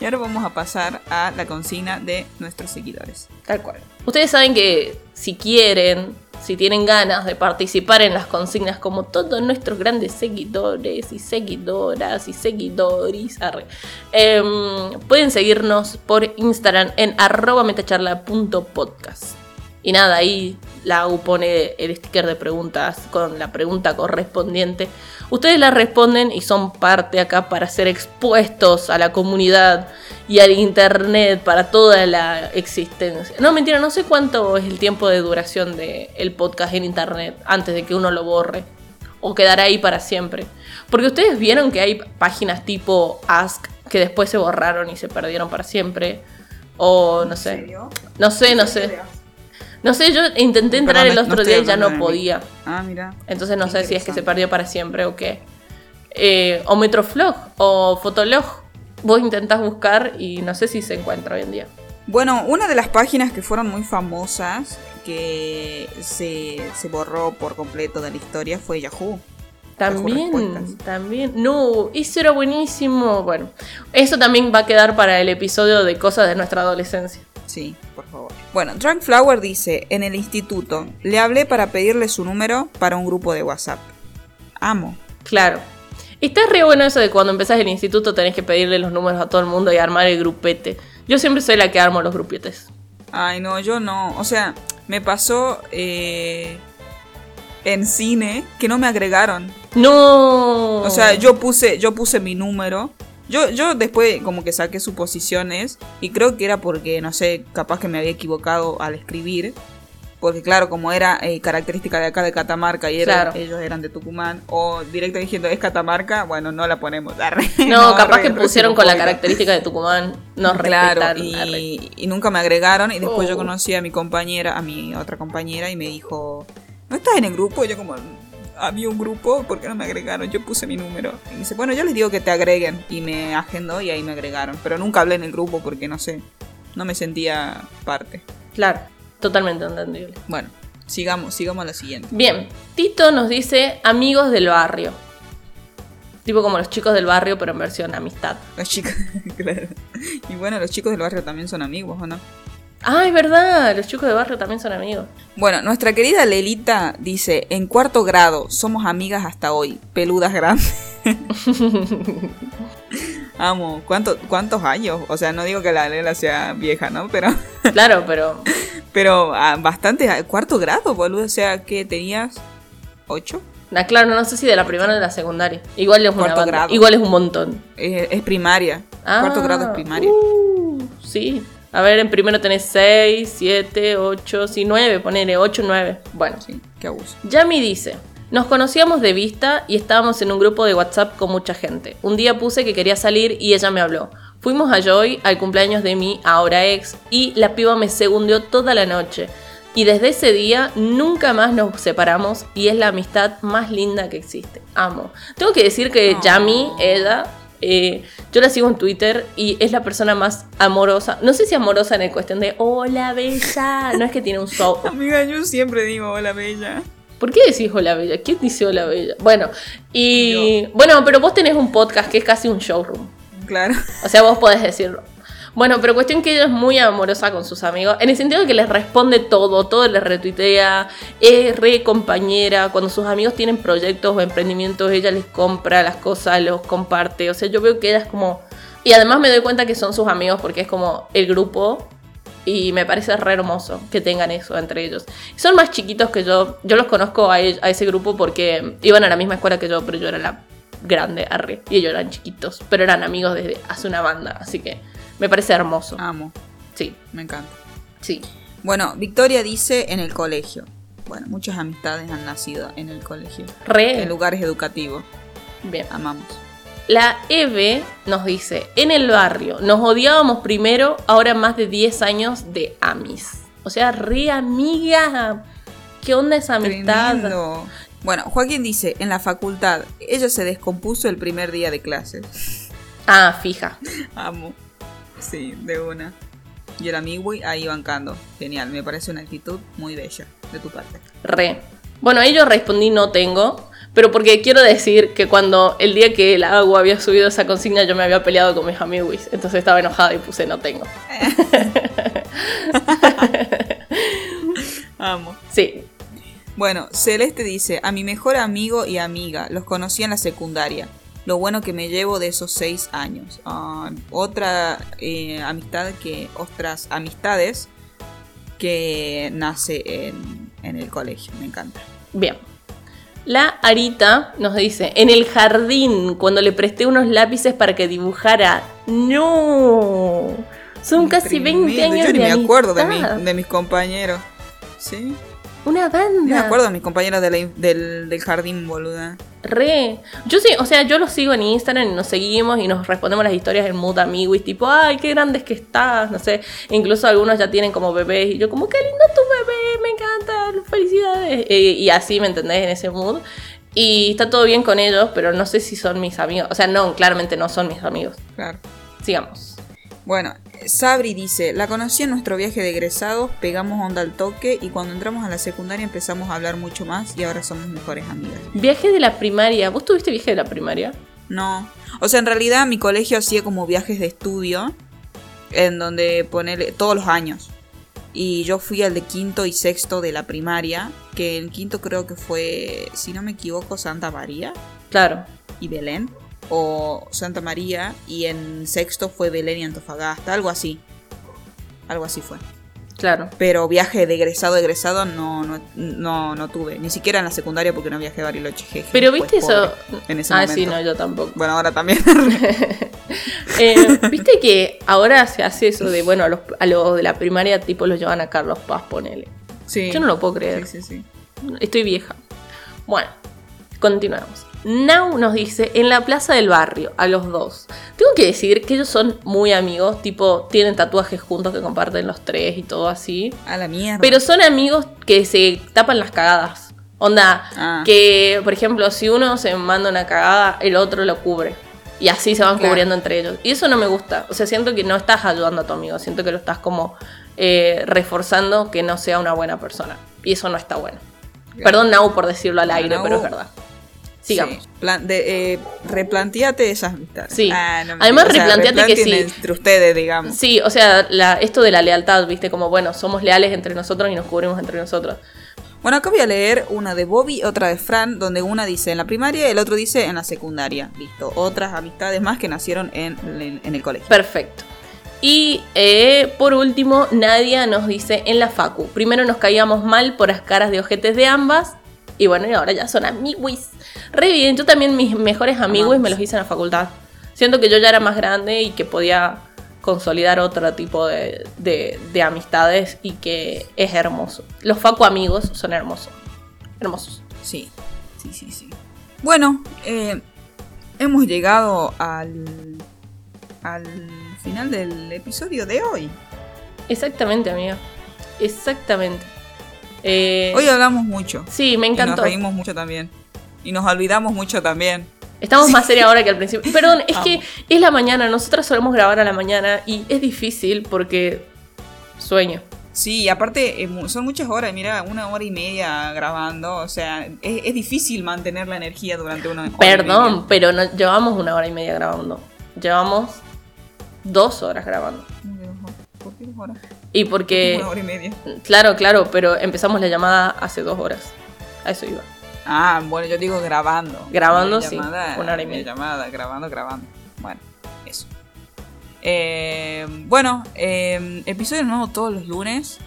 Y ahora vamos a pasar a la consigna de nuestros seguidores. Tal cual. Ustedes saben que si quieren, si tienen ganas de participar en las consignas como todos nuestros grandes seguidores y seguidoras y seguidores, arre, em, pueden seguirnos por Instagram en arroba metacharla.podcast. Y nada, ahí la U pone el sticker de preguntas con la pregunta correspondiente. Ustedes la responden y son parte acá para ser expuestos a la comunidad y al internet para toda la existencia. No, mentira, no sé cuánto es el tiempo de duración del podcast en internet antes de que uno lo borre. O quedará ahí para siempre. Porque ustedes vieron que hay páginas tipo Ask que después se borraron y se perdieron para siempre. O no sé. No sé, no sé. No sé, yo intenté entrar Perdón, el otro día y ya no podía. Ah, mira. Entonces no sé si es que se perdió para siempre o qué. Eh, o Metroflog o Fotolog. Vos intentás buscar y no sé si se encuentra hoy en día. Bueno, una de las páginas que fueron muy famosas, que se, se borró por completo de la historia, fue Yahoo. También, también. No, eso era buenísimo. Bueno, eso también va a quedar para el episodio de cosas de nuestra adolescencia. Sí, por favor. Bueno, Drunk Flower dice, en el instituto, le hablé para pedirle su número para un grupo de WhatsApp. Amo. Claro. Está re bueno eso de cuando empezás el instituto tenés que pedirle los números a todo el mundo y armar el grupete. Yo siempre soy la que armo los grupetes. Ay, no, yo no. O sea, me pasó eh, en cine que no me agregaron. No. O sea, yo puse, yo puse mi número. Yo, yo después como que saqué suposiciones y creo que era porque, no sé, capaz que me había equivocado al escribir. Porque claro, como era eh, característica de acá de Catamarca y era- Claro. ellos eran de Tucumán, o directo diciendo es Catamarca, bueno, no la ponemos. Arre. No, capaz re- que pusieron con la característica de Tucumán. No Claro, y nunca me agregaron y después yo Oh. conocí a mi compañera, a mi otra compañera y me dijo, ¿no estás en el grupo? Y yo como, había un grupo, ¿por qué no me agregaron? Yo puse mi número. Y dice, bueno, yo les digo que te agreguen. Y me agendó y ahí me agregaron. Pero nunca hablé en el grupo porque no sé, no me sentía parte. Claro, totalmente entendible. Bueno, sigamos, sigamos a la siguiente. Bien, Tito nos dice amigos del barrio. Tipo como los chicos del barrio, pero en versión amistad. Los chicos, claro. Y bueno, los chicos del barrio también son amigos, ¿o no? Ah, es verdad, los chicos del barrio también son amigos. Bueno, nuestra querida Lelita dice, en cuarto grado, somos amigas hasta hoy, peludas grandes. Amo, ¿Cuánto, ¿cuántos años? O sea, no digo que la Lela sea vieja, ¿no? Pero, Claro, pero pero ah, bastante, ah, cuarto grado, boludo, o sea, que tenías ocho. Ah, claro, no sé si de la primera o de la secundaria. Igual es una Cuarto banda, grado. Igual es un montón. Es, es primaria, Ah, cuarto grado es primaria. uh, sí. A ver, en primero tenés 6, 7, 8, sí, 9, ponele 8, 9. Bueno. Sí, qué abuso. Yami dice, nos conocíamos de vista y estábamos en un grupo de WhatsApp con mucha gente. Un día puse que quería salir y ella me habló. Fuimos a Joy al cumpleaños de mi ahora ex y la piba me segundió toda la noche. Y desde ese día nunca más nos separamos y es la amistad más linda que existe. Amo. Tengo que decir que Yami, ella, eh, yo la sigo en Twitter y es la persona más amorosa. No sé si amorosa en el cuestión de hola bella. No es que tiene un show. Amiga, yo siempre digo hola bella. ¿Por qué decís hola bella? ¿Quién dice hola bella? Bueno, y bueno, pero vos tenés un podcast que es casi un showroom. Claro. O sea, vos podés decirlo. Bueno, pero cuestión que ella es muy amorosa con sus amigos, en el sentido de que les responde todo, todo les retuitea, es re compañera, cuando sus amigos tienen proyectos o emprendimientos, ella les compra las cosas, los comparte, o sea, yo veo que ella es como... Y además me doy cuenta que son sus amigos porque es como el grupo y me parece re hermoso que tengan eso entre ellos. Son más chiquitos que yo, yo los conozco a, e- a ese grupo porque iban a la misma escuela que yo, pero yo era la grande, arre, y ellos eran chiquitos, pero eran amigos desde hace una banda, así que me parece hermoso. Amo. Sí. Me encanta. Sí. Bueno, Victoria dice en el colegio. Bueno, muchas amistades han nacido en el colegio. Re. En lugares educativos. Bien. Amamos. La Eve nos dice, en el barrio, nos odiábamos primero, ahora más de 10 años de amis. O sea, re amiga. ¿Qué onda esa amistad? Tremendo. Bueno, Joaquín dice, en la facultad, ella se descompuso el primer día de clases. Ah, fija. Amo. Sí, de una. Y el amigo ahí bancando. Genial, me parece una actitud muy bella de tu parte. Re. Bueno, ahí yo respondí no tengo, pero porque quiero decir que cuando el día que el agua había subido esa consigna yo me había peleado con mis amigos, entonces estaba enojada y puse no tengo. Amo. Sí. Bueno, Celeste dice, a mi mejor amigo y amiga, los conocí en la secundaria. Lo bueno que me llevo de esos seis años. Ah, otra eh, amistad que, otras amistades que nace en, en el colegio, me encanta. Bien. La Arita nos dice, en el jardín, cuando le presté unos lápices para que dibujara. No. Son casi 20 Tremendo, años Yo ni de me acuerdo de, amistad. mi- de mis compañeros. ¿Sí? Una banda. Yo me acuerdo de mis compañeros de la- del, del jardín, boluda. Re. Yo sí, o sea, yo los sigo en Instagram y nos seguimos y nos respondemos las historias en mood amiguis, tipo, ay, qué grandes que estás, no sé. Incluso algunos ya tienen como bebés y yo como, qué lindo tu bebé, me encanta, felicidades. Eh, y así, ¿me entendés? En ese mood. Y está todo bien con ellos, pero no sé si son mis amigos. O sea, no, claramente no son mis amigos. Claro. Sigamos. Bueno, Sabri dice, la conocí en nuestro viaje de egresados, pegamos onda al toque y cuando entramos a la secundaria empezamos a hablar mucho más y ahora somos mejores amigas. Viaje de la primaria. ¿Vos tuviste viaje de la primaria? No, o sea, en realidad mi colegio hacía como viajes de estudio, en donde ponerle todos los años. Y yo fui al de quinto y sexto de la primaria, que el quinto creo que fue, si no me equivoco, Santa María Claro. y Belén. O Santa María y en sexto fue Belén y Antofagasta, algo así. Algo así fue. Claro. Pero viaje de egresado a egresado no, no, no, no tuve. Ni siquiera en la secundaria porque no viajé a Bariloche. jeje, Pero pues, viste eso. en ese ah, momento. sí, no, yo tampoco. Bueno, ahora también. Eh, Viste que ahora se hace eso de, bueno, a los, a los de la primaria tipo los llevan a Carlos Paz, ponele. Sí. Yo no lo puedo creer. Sí, sí, sí. Estoy vieja. Bueno, continuamos. Now nos dice, en la plaza del barrio, a los dos. Tengo que decir que ellos son muy amigos, tipo, tienen tatuajes juntos que comparten los tres y todo así. A la mierda. Pero son amigos que se tapan las cagadas. Onda, Ah. que, por ejemplo, si uno se manda una cagada, el otro lo cubre. Y así se van Claro. cubriendo entre ellos. Y eso no me gusta. O sea, siento que no estás ayudando a tu amigo. Siento que lo estás como eh, reforzando que no sea una buena persona. Y eso no está bueno. Perdón, Nau, por decirlo al aire, Nau- pero es verdad. Sigamos. Sí. Plan- de, eh, replanteate esas amistades. Sí. Ah, no Además, o sea, replanteate que sí. Entre ustedes, digamos. Sí, o sea, la- esto de la lealtad, viste, como bueno, somos leales entre nosotros y nos cubrimos entre nosotros. Bueno, acá voy a leer una de Bobby, otra de Fran, donde una dice en la primaria y el otro dice en la secundaria. Listo. Otras amistades más que nacieron en, en- en el colegio. Perfecto. Y eh, por último, Nadia nos dice en la Facu. Primero nos caíamos mal por las caras de ojetes de ambas. Y bueno, y ahora ya son amiguis. Re bien, yo también mis mejores amigos me los hice en la facultad. Siento que yo ya era más grande y que podía consolidar otro tipo de, de- de amistades y que es hermoso. Los Facu amigos son hermosos. Hermosos. Sí, sí, sí, sí. Bueno, eh, hemos llegado al, al final del episodio de hoy. Exactamente, amiga. Exactamente. Eh, Hoy hablamos mucho. Sí, me Y encantó. nos reímos mucho también. Y nos olvidamos mucho también. Estamos más serias ahora que al principio. Perdón, es que es la mañana. Nosotras solemos grabar a la mañana y es difícil porque sueño. Sí, y aparte son muchas horas, mira, una hora y media grabando, o sea, es, es difícil mantener la energía durante una hora y Perdón, pero no, llevamos una hora y media grabando. Llevamos dos horas grabando. ¿Por qué dos horas? Y porque... Una hora y media. Claro, claro, pero empezamos la llamada hace dos horas. A eso iba. Ah, bueno, yo digo grabando. Grabando, Una sí, llamada, una hora y media. llamada, grabando, grabando. Bueno, eso. Eh, bueno, eh, episodio nuevo todos los lunes.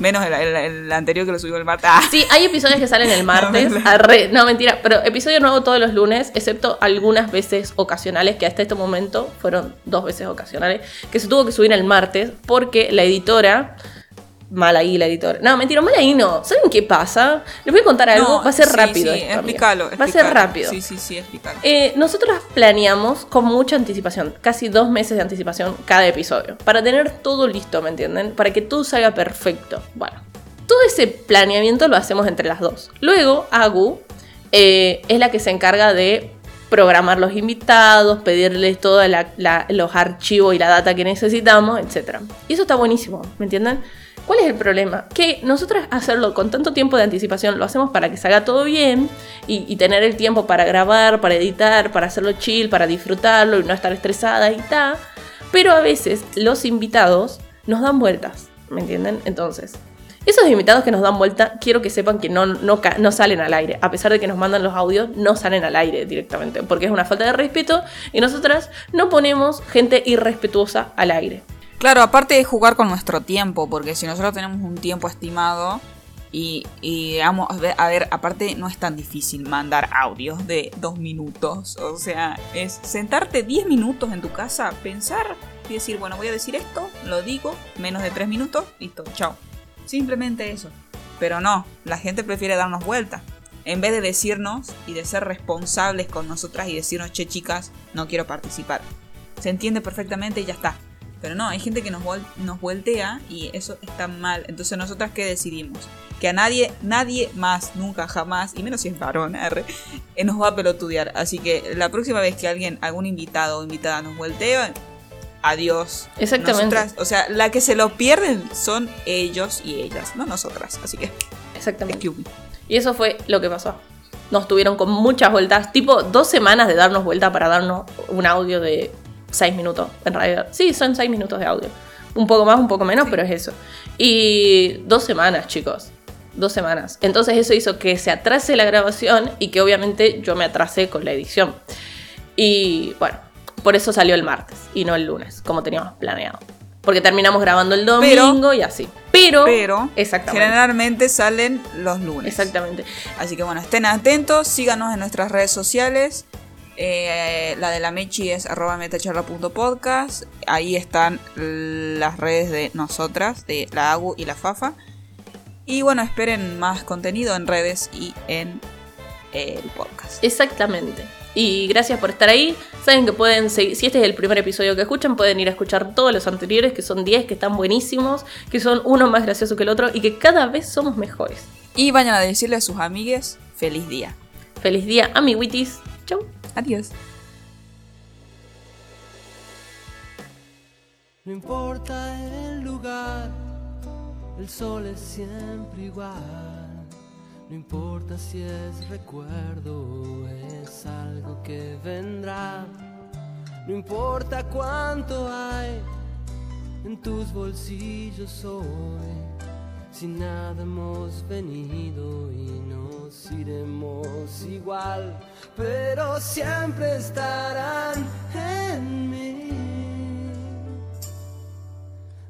Menos el, el- el anterior que lo subió el martes. Ah, Sí, hay episodios que salen el martes. No, Arre- no, mentira. Pero episodio nuevo todos los lunes, excepto algunas veces ocasionales, que hasta este momento fueron dos veces ocasionales, que se tuvo que subir el martes porque la editora mal ahí la editora. No, mentira, mal ahí no. ¿Saben qué pasa? Les voy a contar algo, No, va a ser sí, rápido. Sí, esto, amiga. explícalo, Va a ser explícalo. rápido. Sí, sí, sí, explícalo. Eh, nosotros planeamos con mucha anticipación, casi dos meses de anticipación cada episodio, para tener todo listo, ¿me entienden? Para que todo salga perfecto. Bueno, todo ese planeamiento lo hacemos entre las dos. Luego, Agu eh, es la que se encarga de programar los invitados, pedirles todos los archivos y la data que necesitamos, etc. Y eso está buenísimo, ¿me entienden? ¿Cuál es el problema? Que nosotras hacerlo con tanto tiempo de anticipación lo hacemos para que salga todo bien y, tener el tiempo para grabar, para editar, para hacerlo chill, para disfrutarlo y no estar estresada y tal. Pero a veces los invitados nos dan vueltas, ¿me entienden? Entonces, esos invitados que nos dan vuelta, quiero que sepan que no, no, no salen al aire. A pesar de que nos mandan los audios, no salen al aire directamente. Porque es una falta de respeto y nosotras no ponemos gente irrespetuosa al aire. Claro, aparte de jugar con nuestro tiempo, porque si nosotros tenemos un tiempo estimado y, y vamos a ver, aparte no es tan difícil mandar audios de dos minutos. O sea, es sentarte 10 minutos en tu casa, pensar y decir, bueno, voy a decir esto, lo digo, menos de 3 minutos, listo, chao. Simplemente eso. Pero no, la gente prefiere darnos vuelta. En vez de decirnos y de ser responsables con nosotras y decirnos, che chicas, no quiero participar. Se entiende perfectamente y ya está. Pero no, hay gente que nos, vol- nos voltea y eso está mal. Entonces nosotras qué decidimos? Que a nadie, nadie más, nunca, jamás, y menos si es varón, arre, eh, nos va a pelotudear. Así que la próxima vez que alguien, algún invitado o invitada nos voltea, adiós. Exactamente. Nosotras- o sea, la que se lo pierden son ellos y ellas, no nosotras. Así que, Exactamente. Y eso fue lo que pasó. Nos tuvieron con muchas vueltas, tipo dos semanas de darnos vuelta para darnos un audio de seis minutos, en realidad. Sí, son seis minutos de audio. Un poco más, un poco menos, pero es eso. Y dos semanas, chicos. Dos semanas. Entonces eso hizo que se atrase la grabación y que obviamente yo me atrasé con la edición. Y bueno, por eso salió el martes y no el lunes, como teníamos planeado. Porque terminamos grabando el domingo y así. Pero, pero exactamente. generalmente salen los lunes. Exactamente. Así que bueno, estén atentos, síganos en nuestras redes sociales. Eh, la de la Mechi es arroba metacharla.podcast. Ahí están las redes de nosotras, de la Agu y la Fafa. Y bueno, esperen más contenido en redes y en el podcast. Exactamente. Y gracias por estar ahí. Saben que pueden seguir, si este es el primer episodio que escuchan, pueden ir a escuchar todos los anteriores, que son 10, que están buenísimos, que son uno más gracioso que el otro y que cada vez somos mejores. Y vayan a decirle a sus amigues feliz día. Feliz día, amiguitis. Chau. Adiós. No importa el lugar, el sol es siempre igual. No importa si es recuerdo o es algo que vendrá. No importa cuánto hay en tus bolsillos hoy. Si nada hemos venido y nos iremos igual, pero siempre estarán en mí.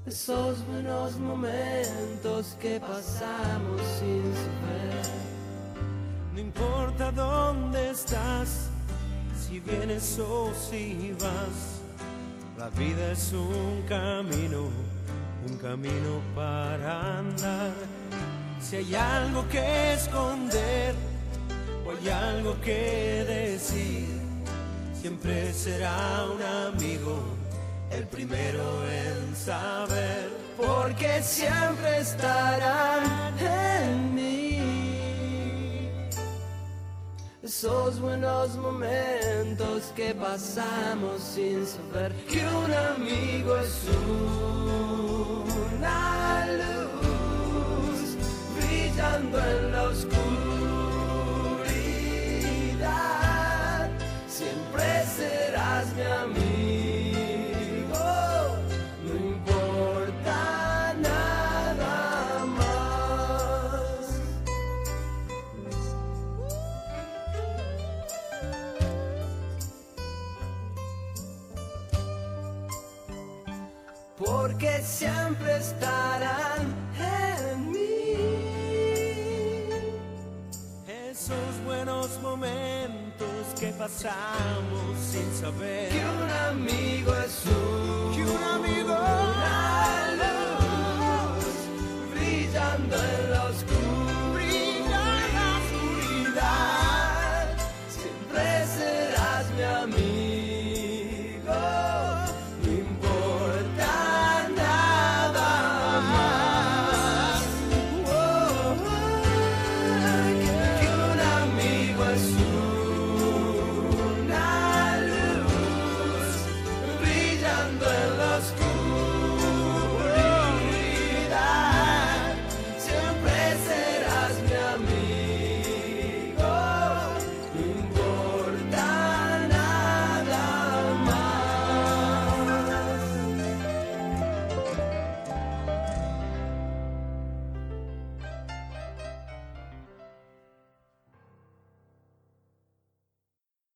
Esos buenos momentos que pasamos sin saber. No importa dónde estás, si vienes o si vas, la vida es un camino, un camino para andar. Si hay algo que esconder o hay algo que decir, siempre será un amigo el primero en saber, porque siempre estarán en mí. Esos buenos momentos que pasamos sin saber que un amigo es una luz brillando en la oscuridad. Siempre serás mi amigo, siempre estarán en mí. Esos buenos momentos que pasamos sin saber que un amigo es un, que un amigo, una luz brillando